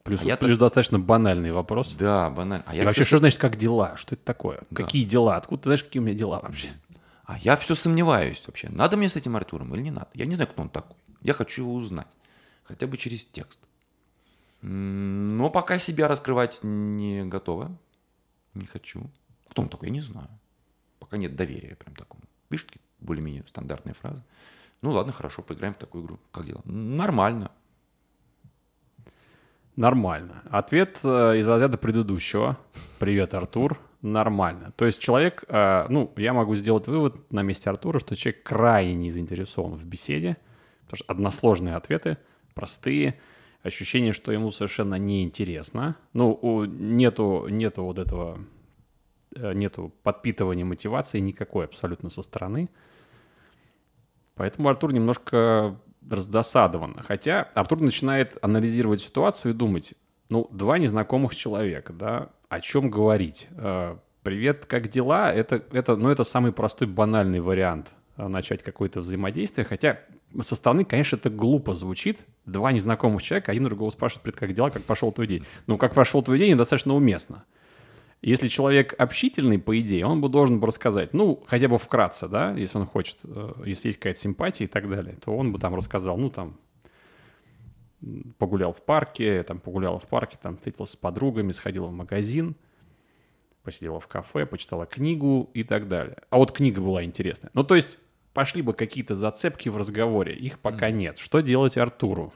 B: Плюс,
C: А я
B: плюс достаточно банальный вопрос.
C: Да, банально. А
B: И
C: я
B: вообще,
C: всё
B: что значит как дела? Что это такое?
C: Да.
B: Какие дела? Откуда ты знаешь, какие у меня дела вообще?
C: А я все сомневаюсь вообще, надо мне с этим Артуром или не надо. Я не знаю, кто он такой. Я хочу его узнать. Хотя бы через текст. Но пока себя раскрывать не готова. Не хочу. Кто он такой, я не знаю. Пока нет доверия прям такому. Пишет какие-то более-менее стандартные фразы. Ну ладно, хорошо, поиграем в такую игру. Как дела? Нормально.
B: Нормально. Ответ э, из разряда предыдущего. Привет, Артур. Нормально. То есть человек, э, ну, я могу сделать вывод на месте Артура, что человек крайне не заинтересован в беседе, потому что односложные ответы, простые, ощущение, что ему совершенно неинтересно. Ну, у- нету, нету вот этого, нету подпитывания мотивации никакой абсолютно со стороны. Поэтому Артур немножко раздосадован. Хотя Артур начинает анализировать ситуацию и думать, ну, два незнакомых человека, да, о чем говорить? Э, Привет, как дела? Это, это, ну, это самый простой, банальный вариант э, начать какое-то взаимодействие. Хотя со стороны, конечно, это глупо звучит. Два незнакомых человека, один другого спрашивает, привет, как дела, как прошел твой день? Ну, как прошел твой день, достаточно уместно. Если человек общительный, по идее, он бы должен бы рассказать, ну, хотя бы вкратце, да, если он хочет, э, если есть какая-то симпатия и так далее, то он бы там рассказал, ну, там, погулял в парке, там, погуляла в парке, там, встретилась с подругами, сходила в магазин, посидела в кафе, почитала книгу и так далее. А вот книга была интересная. Ну, то есть, пошли бы какие-то зацепки в разговоре, их пока нет. Что делать Артуру?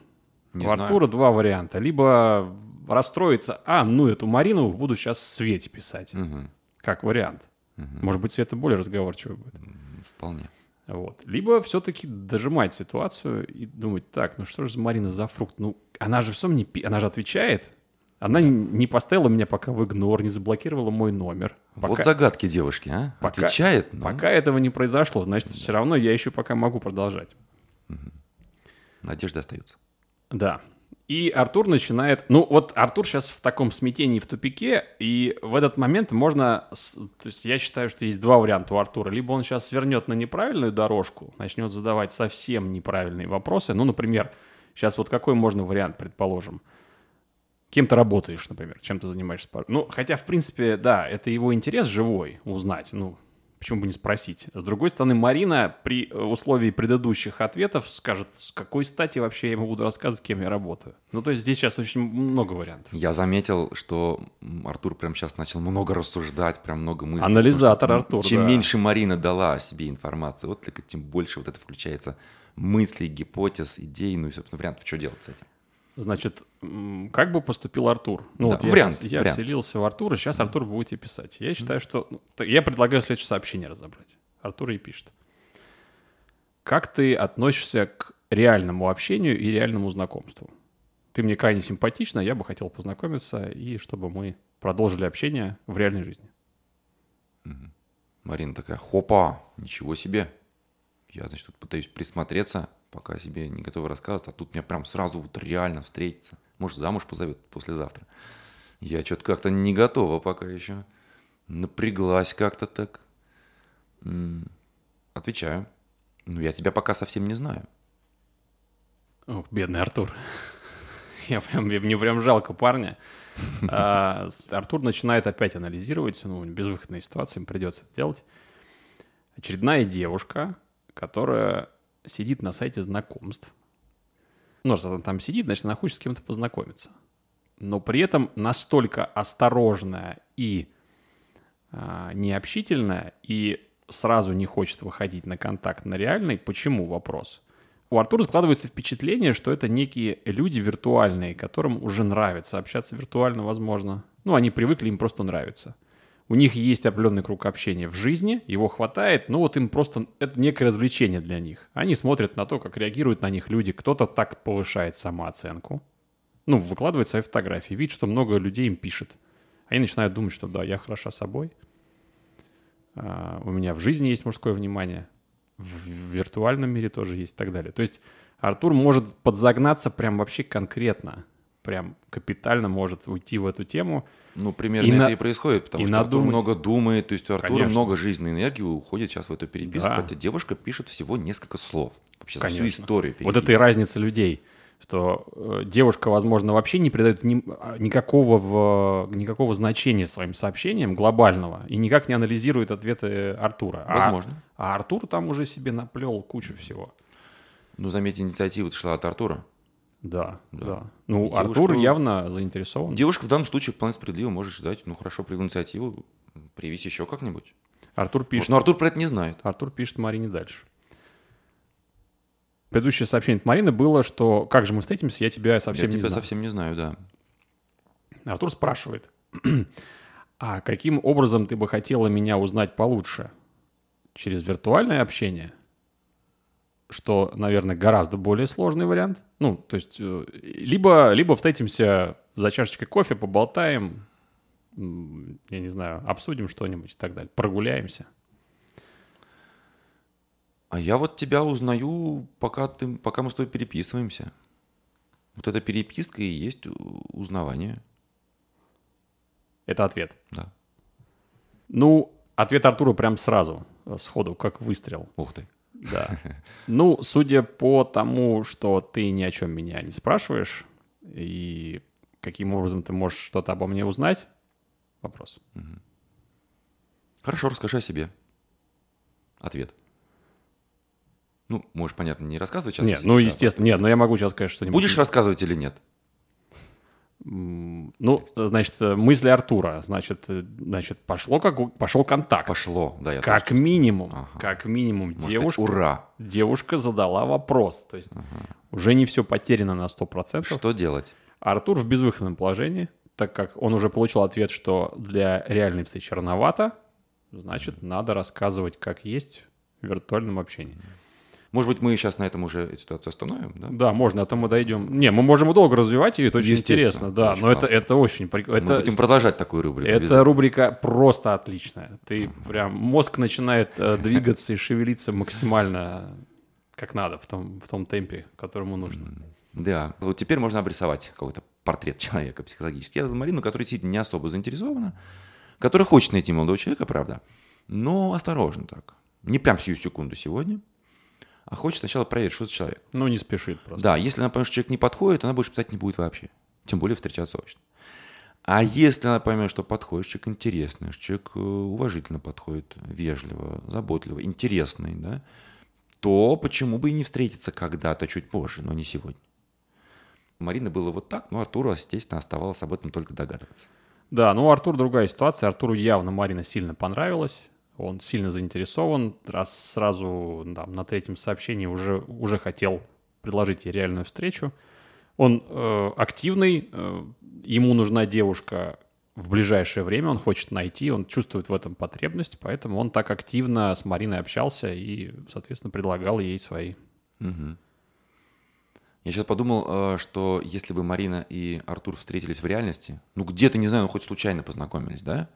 C: Не
B: У
C: знаю.
B: Артура два варианта. Либо расстроиться, а, ну эту Марину буду сейчас Свете писать.
C: Мгм.
B: Как вариант. Может быть, Света более разговорчивая будет.
C: Вполне.
B: Вот. Либо все-таки дожимать ситуацию и думать, так, ну что же за Марина за фрукт? Ну, она же все мне, пи- она же отвечает. Она не поставила меня пока в игнор, не заблокировала мой номер. Пока,
C: Вот загадки девушки, а?
B: пока-
C: Отвечает, но
B: пока этого не произошло, значит, все равно я еще пока могу продолжать.
C: надежда остается.
B: Да. И Артур начинает... Ну, вот Артур сейчас в таком смятении, в тупике, и в этот момент можно... То есть я считаю, что есть два варианта у Артура. Либо он сейчас свернет на неправильную дорожку, начнет задавать совсем неправильные вопросы. Ну, например, сейчас вот какой можно вариант, предположим? Кем ты работаешь, например, чем ты занимаешься? Ну, хотя, в принципе, да, это его интерес живой узнать. Ну, Почему бы не спросить? С другой стороны, Марина при э, условии предыдущих ответов скажет, с какой стати вообще я ему буду рассказывать, кем я работаю. Ну, то есть здесь сейчас очень много вариантов.
C: Я заметил, что Артур прямо сейчас начал много рассуждать, прям много мыслей.
B: Анализатор Артур,
C: Чем
B: да.
C: меньше Марина дала о себе информации, вот тем больше вот это включается мыслей, гипотез, идей, ну и, собственно, вариантов, что делать с этим.
B: Значит, как бы поступил Артур? Ну,
C: да,
B: вот я,
C: вариант,
B: я
C: вариант.
B: вселился в Артура, сейчас Артур будете писать. Я считаю, что... ну, Я предлагаю следующее сообщение разобрать. Артур и пишет. Как ты относишься к реальному общению и реальному знакомству? Ты мне крайне симпатична, я бы хотел познакомиться, и чтобы мы продолжили общение в реальной жизни.
C: Марина такая, хопа, ничего себе. Я, значит, тут пытаюсь присмотреться, пока себе не готова рассказывать, а тут меня прям сразу вот реально встретиться. Может, замуж позовет послезавтра. Я что-то как-то не готова пока еще. Напряглась как-то так. Отвечаю. Ну, я тебя пока совсем не знаю.
B: Ох, бедный Артур. Я прям, мне прям жалко парня. А, Артур начинает опять анализировать, ну, безвыходная ситуация, им придется это делать. Очередная девушка, которая сидит на сайте знакомств. Ну, раз она там сидит, значит, она хочет с кем-то познакомиться. Но при этом настолько осторожная и а, необщительная, и сразу не хочет выходить на контакт на реальный. Почему? Вопрос. У Артура складывается впечатление, что это некие люди виртуальные, которым уже нравится общаться виртуально, возможно. Ну, они привыкли, им просто нравится. У них есть определенный круг общения в жизни, его хватает, но вот им просто это некое развлечение для них. Они смотрят на то, как реагируют на них люди. Кто-то так повышает самооценку, ну, выкладывает свои фотографии, видит, что много людей им пишет. Они начинают думать, что да, я хороша собой, а, у меня в жизни есть мужское внимание, в виртуальном мире тоже есть и так далее. То есть Артур может подзагнаться прям вообще конкретно, прям капитально может уйти в эту тему.
C: Ну, примерно
B: И
C: это
B: на-
C: и происходит, потому
B: и
C: что Артур
B: надумать.
C: много думает, то есть у Артура
B: Конечно.
C: много жизненной энергии уходит сейчас в эту переписку,
B: Да.
C: хотя девушка пишет всего несколько слов. Вообще за всю
B: Конечно.
C: историю
B: Вот это и
C: переписки.
B: разница людей, что э, девушка, возможно, вообще не придает ни- а, никакого, в, никакого значения своим сообщениям глобального и никак не анализирует ответы Артура. А-
C: Возможно.
B: А, Артур там уже себе наплел кучу всего.
C: Ну, заметь, инициатива шла от Артура.
B: Да,
C: Да.
B: да. Ну,
C: Девушку-
B: Артур явно заинтересован.
C: Девушка в данном случае вполне справедливо может ждать, ну, хорошо, привел инициативу, проявись еще как-нибудь.
B: Артур пишет.
C: Но Артур про это не знает.
B: Артур пишет Марине дальше. Предыдущее сообщение от Марины было, что как же мы встретимся, я тебя совсем
C: Я
B: не
C: тебя
B: знаю.
C: совсем не знаю, да.
B: Артур спрашивает, а каким образом ты бы хотела меня узнать получше? Через виртуальное общение? Что, наверное, гораздо более сложный вариант. Ну, то есть, э, либо, либо встретимся за чашечкой кофе, поболтаем, я не знаю, обсудим что-нибудь и так далее, прогуляемся.
C: А я вот тебя узнаю, пока, ты, пока мы с тобой переписываемся. Вот эта переписка и есть узнавание.
B: Это ответ.
C: Да.
B: Ну, ответ Артура прям сразу, э, сходу, как выстрел.
C: Ух ты.
B: Да. Ну, судя по тому, что ты ни о чем меня не спрашиваешь, и каким образом ты можешь что-то обо мне узнать, вопрос.
C: Хорошо, расскажи о себе. Ответ. Ну, можешь, понятно, не рассказывать сейчас.
B: нет, ну, естественно, нет, но я могу сейчас сказать что-нибудь.
C: Будешь рассказывать или нет?
B: Ну, значит, э, мысли Артура, значит, э, значит, пошло как, пошел контакт.
C: Пошло, да, я
B: Как
C: тоже
B: минимум,
C: Ага.
B: как минимум.
C: Можно
B: девушка,
C: Ура!
B: девушка задала вопрос. То есть уже не все потеряно на 100%.
C: Что делать?
B: Артур в безвыходном положении, так как он уже получил ответ, что для реальной встречи рановато, значит, надо рассказывать, как есть в виртуальном общении.
C: Может быть, мы сейчас на этом уже эту ситуацию остановим, да?
B: Да, можно, а то мы дойдем. Не, мы можем долго развивать ее, это очень интересно, да,
C: очень
B: но это,
C: классно.
B: это очень прикольно.
C: Мы будем продолжать такую рубрику.
B: Это
C: обязательно.
B: рубрика просто отличная. Ты прям мозг начинает э, двигаться и шевелиться максимально как надо, в том, в том темпе, которому нужно.
C: Да, вот теперь можно обрисовать какой-то портрет человека психологически. Я за Марину, которая действительно не особо заинтересована, которая хочет найти молодого человека, правда, но осторожно так. Не прям сию секунду сегодня, а хочет сначала проверить, что за человек.
B: Ну, не спешит просто.
C: Да, если она поймет, что человек не подходит, она больше писать не будет вообще. Тем более встречаться очно. А если она поймет, что подходит, человек интересный, что человек э, уважительно подходит, вежливо, заботливо, интересный, да, то почему бы и не встретиться когда-то чуть позже, но не сегодня. У Марины было вот так, но Артуру, естественно, оставалось об этом только догадываться.
B: Да, ну у Артура другая ситуация. Артуру явно Марина сильно понравилась. Он сильно заинтересован, раз сразу там, на третьем сообщении уже, уже хотел предложить ей реальную встречу. Он э, активный, э, ему нужна девушка в ближайшее время, он хочет найти, он чувствует в этом потребность, поэтому он так активно с Мариной общался и, соответственно, предлагал ей свои.
C: Угу. Я сейчас подумал, э, что если бы Марина и Артур встретились в реальности, ну где-то, не знаю, ну хоть случайно познакомились, да?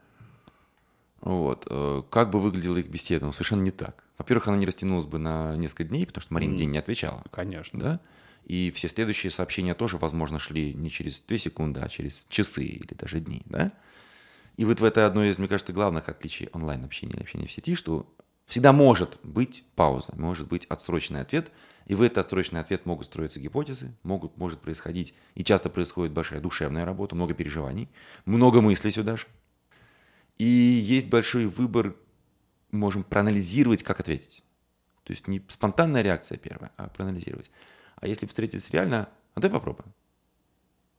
C: Вот. э, Как бы выглядела их беседа? Ну, совершенно не так. Во-первых, она не растянулась бы на несколько дней, потому что Марина
B: М.
C: день не отвечала.
B: Конечно.
C: Да? И все следующие сообщения тоже, возможно, шли не через 2 секунды, а через часы или даже дни, да? И вот в это одно из, мне кажется, главных отличий онлайн-общения или общения в сети, что всегда может быть пауза, может быть отсроченный ответ, и в этот отсроченный ответ могут строиться гипотезы, могут, может происходить, и часто происходит большая душевная работа, много переживаний, много мыслей сюда же. И есть большой выбор, можем проанализировать, как ответить. То есть не спонтанная реакция первая, а проанализировать. А если встретиться реально, а давай попробуем.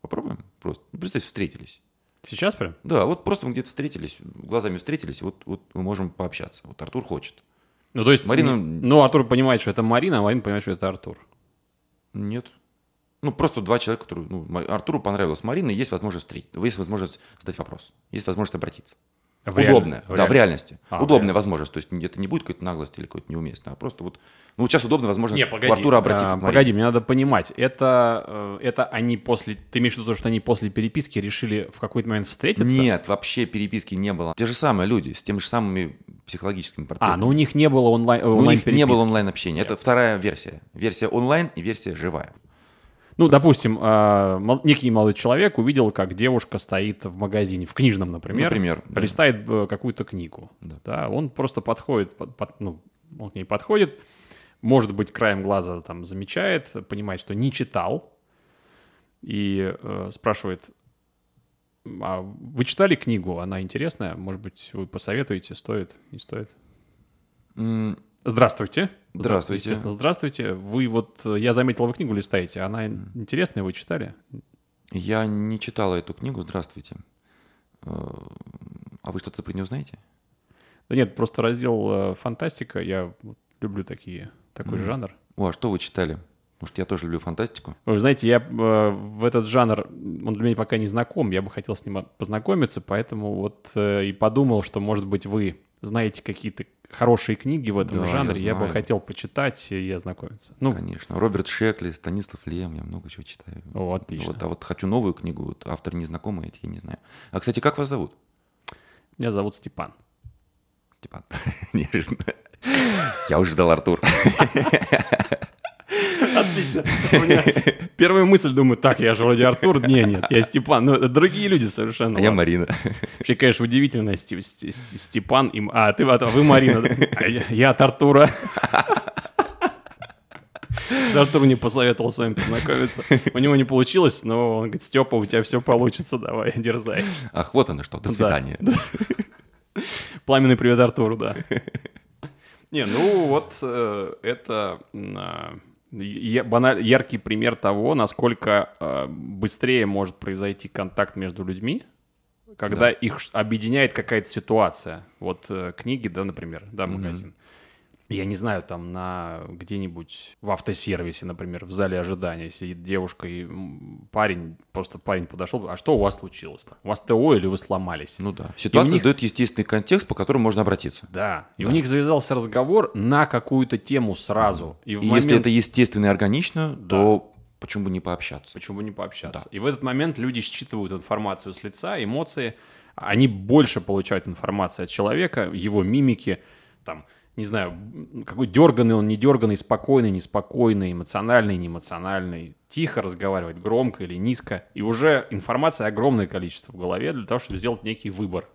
C: Попробуем просто. Ну, Представь, встретились.
B: Сейчас прям?
C: Да, вот просто мы где-то встретились, глазами встретились, вот, вот мы можем пообщаться. Вот Артур хочет.
B: Ну, то есть,
C: Марина-
B: ну, Артур понимает, что это Марина, а Марина понимает, что это Артур.
C: Нет. Ну, просто два человека, которые... Ну, Артуру понравилась Марина, есть возможность встретить. Есть возможность задать вопрос. Есть возможность обратиться.
B: В реаль-
C: Удобная.
B: в
C: да, в
B: реаль-
C: реальности.
B: А, в
C: Удобная
B: реальности.
C: возможность. То есть это не будет какой-то наглость или какой-то неуместно, а просто вот... Ну, сейчас удобная возможность
B: Не, погоди.
C: у Артура обратиться
B: а,
C: к.
B: Погоди, мне надо понимать, это, э, это они после... Ты имеешь в виду, что они после переписки решили в какой-то момент встретиться?
C: Нет, вообще переписки не было. Те же самые люди, с теми же самыми психологическими
B: А,
C: портретами.
B: ну у них не было онлайн,
C: у
B: онлайн
C: них не было онлайн-общения. Это вторая версия. Версия онлайн и версия живая.
B: Ну, допустим, мол- некий молодой человек увидел, как девушка стоит в магазине, в книжном, например,
C: Например, да.
B: листает э, какую-то книгу.
C: Да.
B: Да. он просто подходит, под- под- ну, он к ней подходит, может быть, краем глаза там замечает, понимает, что не читал, и э, спрашивает, а вы читали книгу, она интересная, может быть, вы посоветуете, стоит, не стоит?
C: М,
B: Здравствуйте.
C: Здравствуйте.
B: Естественно, здравствуйте. Вы вот, э, я заметил, вы книгу листаете, она интересная, вы читали?
C: Я не читала эту книгу. Здравствуйте. Э, А вы что-то про нее знаете?
B: Да нет, просто раздел э, фантастика, я люблю такие, такой
C: Мгм.
B: жанр.
C: О, а что вы читали? Может, я тоже люблю фантастику?
B: Вы знаете, я э, в этот жанр, он для меня пока не знаком, я бы хотел с ним познакомиться, поэтому вот э, и подумал, что, может быть, вы знаете какие-то хорошие книги в этом
C: Да, я
B: жанре, я, бы
C: знаю.
B: хотел почитать и ознакомиться. Ну,
C: Конечно. Роберт Шекли, Станислав Лем, я много чего читаю.
B: о, отлично.
C: Вот, а вот хочу новую книгу, вот автор незнакомый, эти я не знаю. А, кстати, как вас зовут?
B: Меня зовут Степан.
C: Степан. Неожиданно. Я уже ждал Артур.
B: Отлично. Меня первая мысль, думаю, так, я же вроде Артур. Не, нет, я Степан. Ну, это другие люди совершенно.
C: А я. Марина.
B: Вообще, конечно, удивительно, Степан им... А, ты, а вы Марина. А я, я от Артура. Артур мне посоветовал с вами познакомиться. У него не получилось, но он говорит, Степа, у тебя все получится, давай, дерзай.
C: Ах, вот оно что, до свидания.
B: Да. Пламенный привет Артуру, да. Не, ну вот э, это я- баналь- яркий пример того, насколько э, быстрее может произойти контакт между людьми, когда
C: Да.
B: их объединяет какая-то ситуация. Вот э, книги, да, например, да, магазин. Я не знаю, там на где-нибудь в автосервисе, например, в зале ожидания сидит девушка и парень, просто парень подошел, а что у вас случилось там? У вас ТО или вы сломались?
C: Ну да. Ситуация
B: них-
C: дает естественный контекст, по которому можно обратиться.
B: Да. И
C: Да.
B: у них завязался разговор на какую-то тему сразу. И, в
C: И если
B: момент-
C: это естественно и органично, то почему бы не пообщаться?
B: Почему бы не пообщаться? И в этот момент люди считывают информацию с лица, эмоции. Они больше получают информации от человека, его мимики, там, не знаю, какой дерганный он, не дерганный, спокойный, неспокойный, эмоциональный, неэмоциональный, тихо разговаривать, громко или низко. И уже информации огромное количество в голове для того, чтобы сделать некий выбор.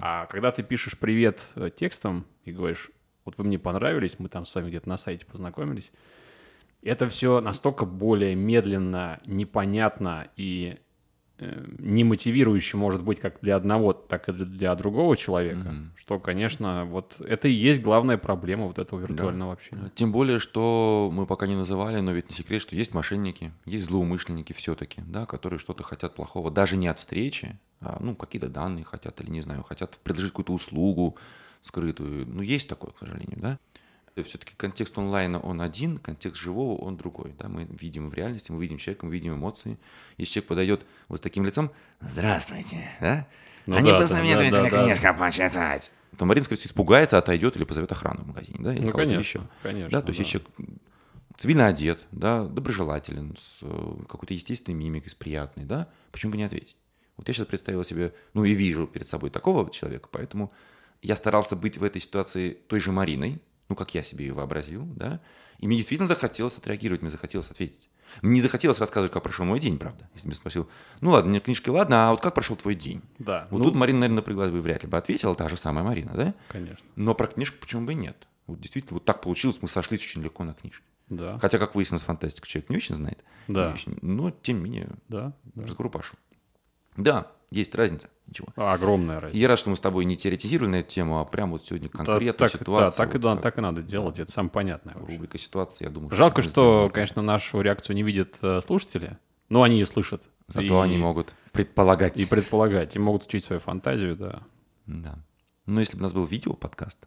B: А когда ты пишешь привет э, текстом и говоришь, вот вы мне понравились, мы там с вами где-то на сайте познакомились, это все настолько более медленно, непонятно и не мотивирующий может быть как для одного, так и для другого человека,
C: Мгм.
B: что, конечно, вот это и есть главная проблема вот этого виртуального общения.
C: Тем более, что мы пока не называли, но ведь не секрет, что есть мошенники, есть злоумышленники все-таки, да, которые что-то хотят плохого, даже не от встречи, а, ну, какие-то данные хотят или, не знаю, хотят предложить какую-то услугу скрытую. Ну, есть такое, к сожалению, да. Все-таки контекст онлайна он один, контекст живого он другой. Да? Мы видим в реальности, мы видим человека, мы видим эмоции. Если человек подойдет вот с таким лицом, здравствуйте, да?
B: Ну
C: не
B: да, да,
C: посоветуете
B: да, да, да.
C: книжка почитать? То Марина, скорее всего, испугается, отойдет или позовет охрану в магазине, да? или
B: Ну, конечно,
C: еще.
B: конечно.
C: Да, то есть если человек цивильно одет, да, доброжелателен, с э, какой-то естественной мимикой, с приятной, да, почему бы не ответить? Вот я сейчас представил себе, ну и вижу перед собой такого человека, поэтому я старался быть в этой ситуации той же Мариной, ну, как я себе ее вообразил, да, и мне действительно захотелось отреагировать, мне захотелось ответить. Мне не захотелось рассказывать, как прошел мой день, правда. Если бы спросил, ну ладно, мне книжки, ладно, а вот как прошел твой день?
B: Да,
C: Вот
B: ну,
C: тут Марина, наверное, напряглась бы вряд ли бы ответила, та же самая Марина, да?
B: конечно,
C: Но про книжку почему бы и нет? Вот действительно, вот так получилось, мы сошлись очень легко на книжке.
B: да,
C: Хотя, как выяснилось, фантастику человек не очень знает.
B: Да.
C: Очень- но, тем не менее,
B: да, да.
C: разговор пошел. Да, есть разница. Ничего.
B: Огромная
C: И
B: разница.
C: я рад, что мы с тобой не теоретизировали на эту тему, а прям вот сегодня
B: Да,
C: конкретно
B: так,
C: ситуация.
B: да, так, и,
C: вот
B: да,
C: как
B: так и надо делать, это самое понятное.
C: Рубрика ситуации, я думаю.
B: Жалко, что,
C: сделаем.
B: конечно, нашу реакцию не видят э, слушатели, но они ее слышат.
C: Зато
B: И-
C: они могут предполагать.
B: И предполагать, и могут учить свою фантазию, да.
C: Да. Но если бы у нас был видео-подкаст,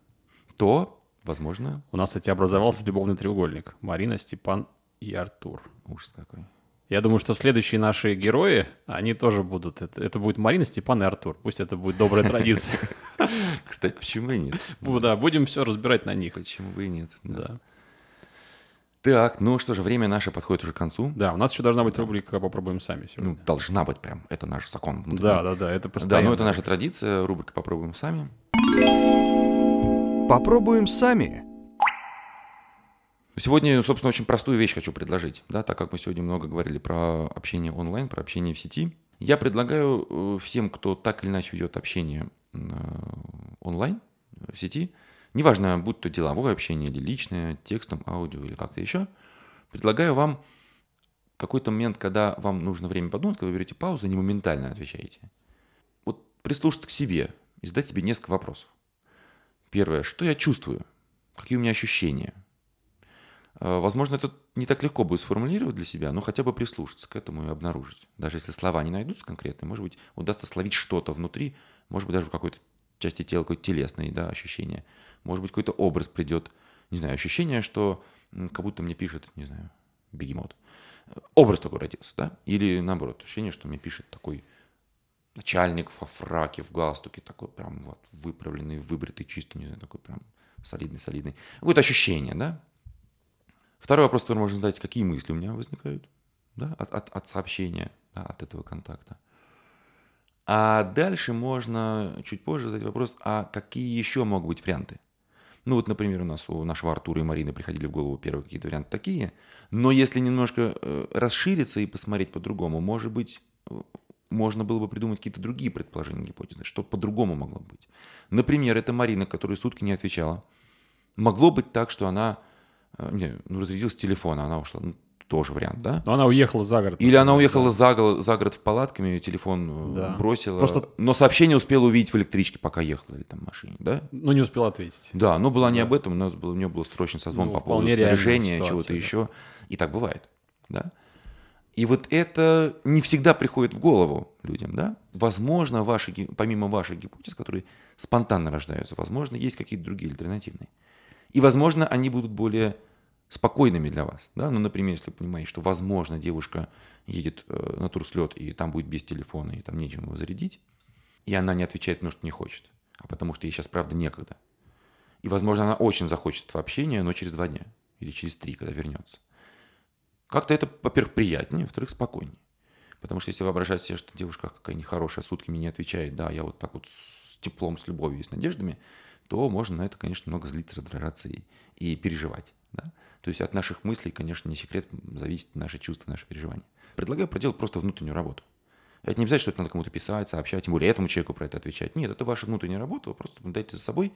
C: то, возможно,
B: У нас, кстати, образовался любовный треугольник. Марина, Степан и Артур.
C: ужас какой.
B: Я думаю, что следующие наши герои, они тоже будут. Это, это будет Марина, Степан и Артур. Пусть это будет добрая традиция.
C: Кстати, почему и нет?
B: Да, будем все разбирать на них.
C: Почему бы и нет? Да.
B: Да.
C: Так, ну что же, время наше подходит уже к концу.
B: Да, у нас еще должна быть рубрика «Попробуем сами»
C: Ну,
B: сегодня.
C: должна быть прям. Это наш закон. внутренний.
B: Да, да, да, это
C: Да,
B: постоянно.
C: ну это наша традиция. Рубрика «Попробуем сами».
A: Попробуем сами.
C: Сегодня, собственно, очень простую вещь хочу предложить, да, так как мы сегодня много говорили про общение онлайн, про общение в сети. Я предлагаю э, всем, кто так или иначе ведет общение э, онлайн, э, в сети, неважно, будь то деловое общение или личное, текстом, аудио или как-то еще, предлагаю вам какой-то момент, когда вам нужно время подумать, когда вы берете паузу, не моментально отвечаете. Вот прислушаться к себе и задать себе несколько вопросов. Первое, что я чувствую? Какие у меня ощущения? Э, Возможно, это не так легко будет сформулировать для себя, но хотя бы прислушаться к этому и обнаружить. Даже если слова не найдутся конкретные, может быть, удастся словить что-то внутри, может быть, даже в какой-то части тела какое-то телесное да, ощущение. Может быть, какой-то образ придет. Не знаю, ощущение, что как будто мне пишет, не знаю, бегемот. Образ такой родился, да? Или наоборот, ощущение, что мне пишет такой начальник во фраке, в галстуке, такой прям вот выправленный, выбритый, чистый, не знаю, такой прям солидный-солидный. Какое-то ощущение, да? Второй вопрос, который можно задать, какие мысли у меня возникают да, от, от, от сообщения, да, от этого контакта. А дальше можно чуть позже задать вопрос, а какие еще могут быть варианты? Ну вот, например, у нас у нашего Артура и Марины приходили в голову первые какие-то варианты такие. Но если немножко э, расшириться и посмотреть по-другому, может быть, э, можно было бы придумать какие-то другие предположения, гипотезы, что по-другому могло быть. Например, это Марина, которая сутки не отвечала. Могло быть так, что она не, ну, разрядилась с телефона, она ушла. Ну, тоже вариант, да?
B: Но она уехала за город.
C: Или она уехала
B: да.
C: за, за город в палатками, телефон э,
B: Да.
C: бросила.
B: Просто-
C: Но сообщение успела увидеть в электричке, пока ехала или там в машине, да?
B: Ну, не успел ответить.
C: Да, но была не
B: Да.
C: об этом, у нас было, у нее был срочный созвон
B: Ну,
C: по поводу снаряжения, чего-то
B: да.
C: еще. И так бывает, да? И вот это не всегда приходит в голову людям, да? Возможно, ваши, помимо ваших гипотез, которые спонтанно рождаются, возможно, есть какие-то другие альтернативные. И, возможно, они будут более спокойными для вас. Да? Ну, например, если вы понимаете, что, возможно, девушка едет э, на турслет, и там будет без телефона, и там нечем его зарядить, и она не отвечает, потому что не хочет, а потому что ей сейчас, правда, некогда. И, возможно, она очень захочет этого общения, но через два дня или через три, когда вернется. Как-то это, во-первых, приятнее, во-вторых, спокойнее. Потому что если воображать себе, что девушка какая нехорошая, сутками не отвечает, да, я вот так вот с теплом, с любовью и с надеждами, то можно на это, конечно, много злиться, раздражаться и, и переживать. Да? То есть от наших мыслей, конечно, не секрет, зависит наши чувства, наши переживания. Предлагаю проделать просто внутреннюю работу. Это не обязательно, что это надо кому-то писать, сообщать, тем более этому человеку про это отвечать. Нет, это ваша внутренняя работа, вы просто наблюдаете за собой.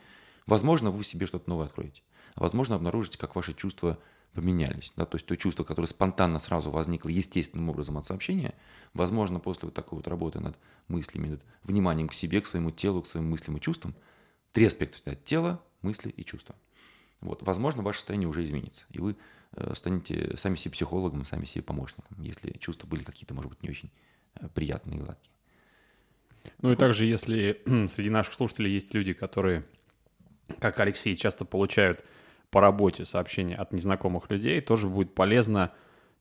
C: Возможно, вы себе что-то новое откроете. Возможно, обнаружите, как ваши чувства поменялись. Да? То есть то чувство, которое спонтанно сразу возникло естественным образом от сообщения, возможно, после вот такой вот работы над мыслями, над вниманием к себе, к своему телу, к своим мыслям и чувствам, три аспекта тело, мысли и чувства. Вот, возможно, ваше состояние уже изменится, и вы э, станете сами себе психологом, сами себе помощником, если чувства были какие-то, может быть, не очень э, приятные и гладкие.
B: Ну и также, если среди наших слушателей есть люди, которые, как Алексей, часто получают по работе сообщения от незнакомых людей, тоже будет полезно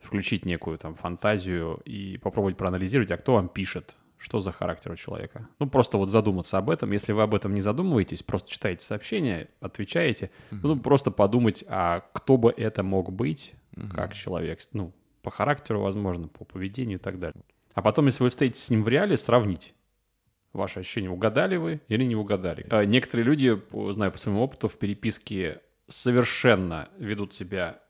B: включить некую там фантазию и попробовать проанализировать, а кто вам пишет, что за характер у человека. Ну, просто вот задуматься об этом. Если вы об этом не задумываетесь, просто читаете сообщения, отвечаете, mm-hmm. ну, просто подумать, а кто бы это мог быть, mm-hmm. как человек, ну, по характеру, возможно, по поведению и так далее. А потом, если вы встретитесь с ним в реале, сравнить ваши ощущения, угадали вы или не угадали. А некоторые люди, знаю по своему опыту, в переписке совершенно ведут себя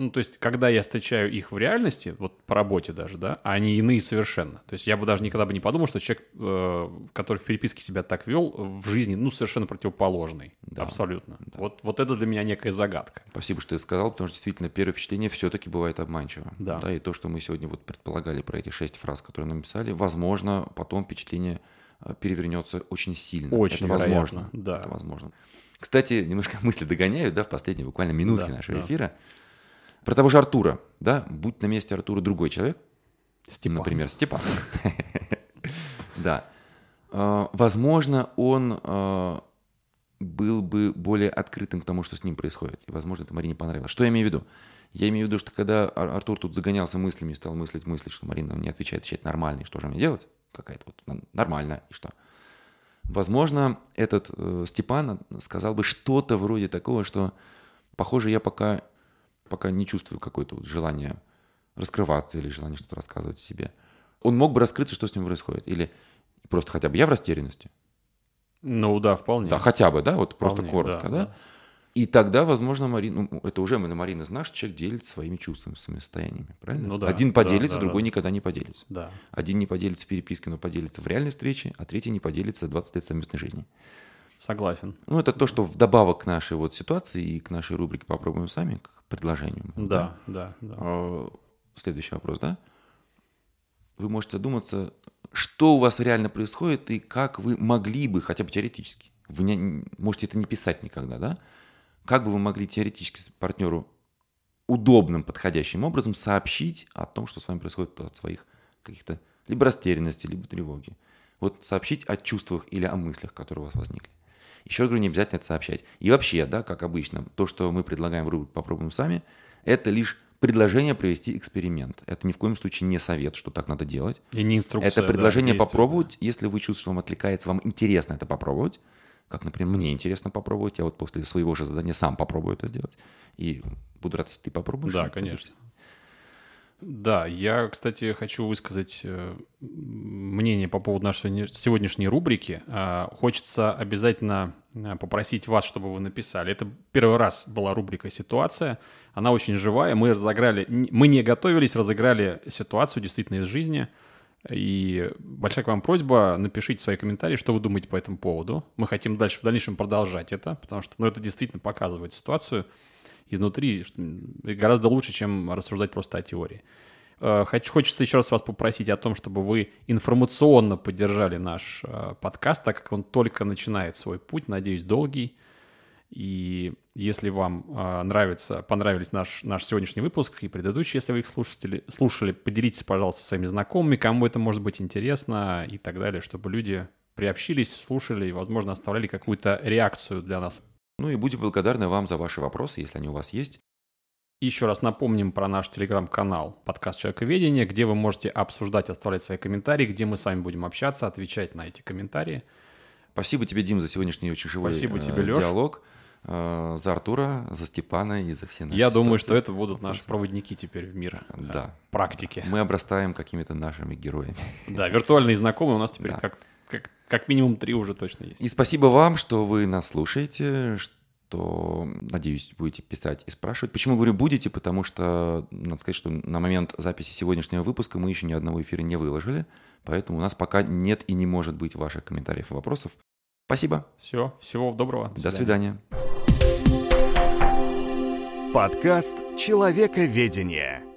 B: ну, то есть, когда я встречаю их в реальности, вот по работе даже, да, они иные совершенно. То есть, я бы даже никогда бы не подумал, что человек, э, который в переписке себя так вел, в жизни, ну, совершенно противоположный. Да, Абсолютно. Да. Вот, вот это для меня некая загадка.
C: Спасибо, что ты сказал, потому что действительно первое впечатление все-таки бывает обманчиво. Да. да. И то, что мы сегодня вот предполагали про эти шесть фраз, которые написали, возможно, потом впечатление э, перевернется очень сильно.
B: Очень
C: это возможно.
B: Да.
C: Это возможно. Кстати, немножко мысли догоняют, да, в последние буквально минутки да, нашего да. эфира. Про того же Артура, да, будь на месте Артура другой человек, Степан. например, Степан, да, а, возможно, он а, был бы более открытым к тому, что с ним происходит. И, возможно, это Марине понравилось. Что я имею в виду? Я имею в виду, что когда Артур тут загонялся мыслями и стал мыслить мысли, что Марина не отвечает, отвечает нормально, и что же мне делать? Какая-то вот нормально, и что? Возможно, этот э, Степан сказал бы что-то вроде такого, что, похоже, я пока пока не чувствую какое-то вот желание раскрываться или желание что-то рассказывать о себе. Он мог бы раскрыться, что с ним происходит. Или просто хотя бы я в растерянности.
B: Ну да, вполне.
C: Да, хотя бы, да, вот вполне, просто коротко, да, да? да. И тогда, возможно, Марина, ну, это уже мы на Марина знаешь, человек делится своими чувствами, своими состояниями, правильно? Ну, да, Один поделится, да, да, другой да. никогда не поделится.
B: Да.
C: Один не поделится в переписке, но поделится в реальной встрече, а третий не поделится 20 лет совместной жизни.
B: Согласен.
C: Ну, это то, что вдобавок к нашей вот ситуации и к нашей рубрике «Попробуем сами», к предложению.
B: Да, да, да. да.
C: А, следующий вопрос, да? Вы можете задуматься, что у вас реально происходит и как вы могли бы, хотя бы теоретически, вы не, можете это не писать никогда, да? Как бы вы могли теоретически партнеру удобным, подходящим образом сообщить о том, что с вами происходит от своих каких-то либо растерянности, либо тревоги. Вот сообщить о чувствах или о мыслях, которые у вас возникли. Еще раз говорю, не обязательно это сообщать. И вообще, да, как обычно, то, что мы предлагаем в рубрике «Попробуем сами», это лишь предложение провести эксперимент. Это ни в коем случае не совет, что так надо делать.
B: И не инструкция.
C: Это предложение да, попробовать, если вы чувствуете, что вам отвлекается, вам интересно это попробовать. Как, например, мне интересно попробовать, я вот после своего же задания сам попробую это сделать. И буду рад, если ты попробуешь.
B: Да, конечно. Да, я, кстати, хочу высказать э, мнение по поводу нашей сегодняшней рубрики. А, хочется обязательно э, попросить вас, чтобы вы написали. Это первый раз была рубрика «Ситуация». Она очень живая. Мы разыграли, мы не готовились, разыграли ситуацию действительно из жизни. И большая к вам просьба, напишите свои комментарии, что вы думаете по этому поводу. Мы хотим дальше в дальнейшем продолжать это, потому что ну, это действительно показывает ситуацию – изнутри гораздо лучше, чем рассуждать просто о теории. Э, хочу, хочется еще раз вас попросить о том, чтобы вы информационно поддержали наш э, подкаст, так как он только начинает свой путь, надеюсь, долгий. И если вам э, нравится, понравились наш, наш сегодняшний выпуск и предыдущий, если вы их слушали, слушали, поделитесь, пожалуйста, своими знакомыми, кому это может быть интересно и так далее, чтобы люди приобщились, слушали и, возможно, оставляли какую-то реакцию для нас.
C: Ну и будем благодарны вам за ваши вопросы, если они у вас есть.
B: Еще раз напомним про наш телеграм-канал «Подкаст Человековедения», где вы можете обсуждать, оставлять свои комментарии, где мы с вами будем общаться, отвечать на эти комментарии.
C: Спасибо тебе, Дим, за сегодняшний очень живой
B: Спасибо э, тебе, Леш.
C: диалог. Э, за Артура, за Степана и за все наши
B: Я ситуации. думаю, что это будут наши проводники теперь в мир э, да. практики.
C: Мы обрастаем какими-то нашими героями.
B: Да, виртуальные знакомые у нас теперь да. как как, как минимум три уже точно есть.
C: И спасибо вам, что вы нас слушаете, что, надеюсь, будете писать и спрашивать. Почему говорю будете? Потому что, надо сказать, что на момент записи сегодняшнего выпуска мы еще ни одного эфира не выложили, поэтому у нас пока нет и не может быть ваших комментариев и вопросов. Спасибо.
B: Все, всего доброго.
C: До, До свидания. свидания.
A: Подкаст «Человековедение».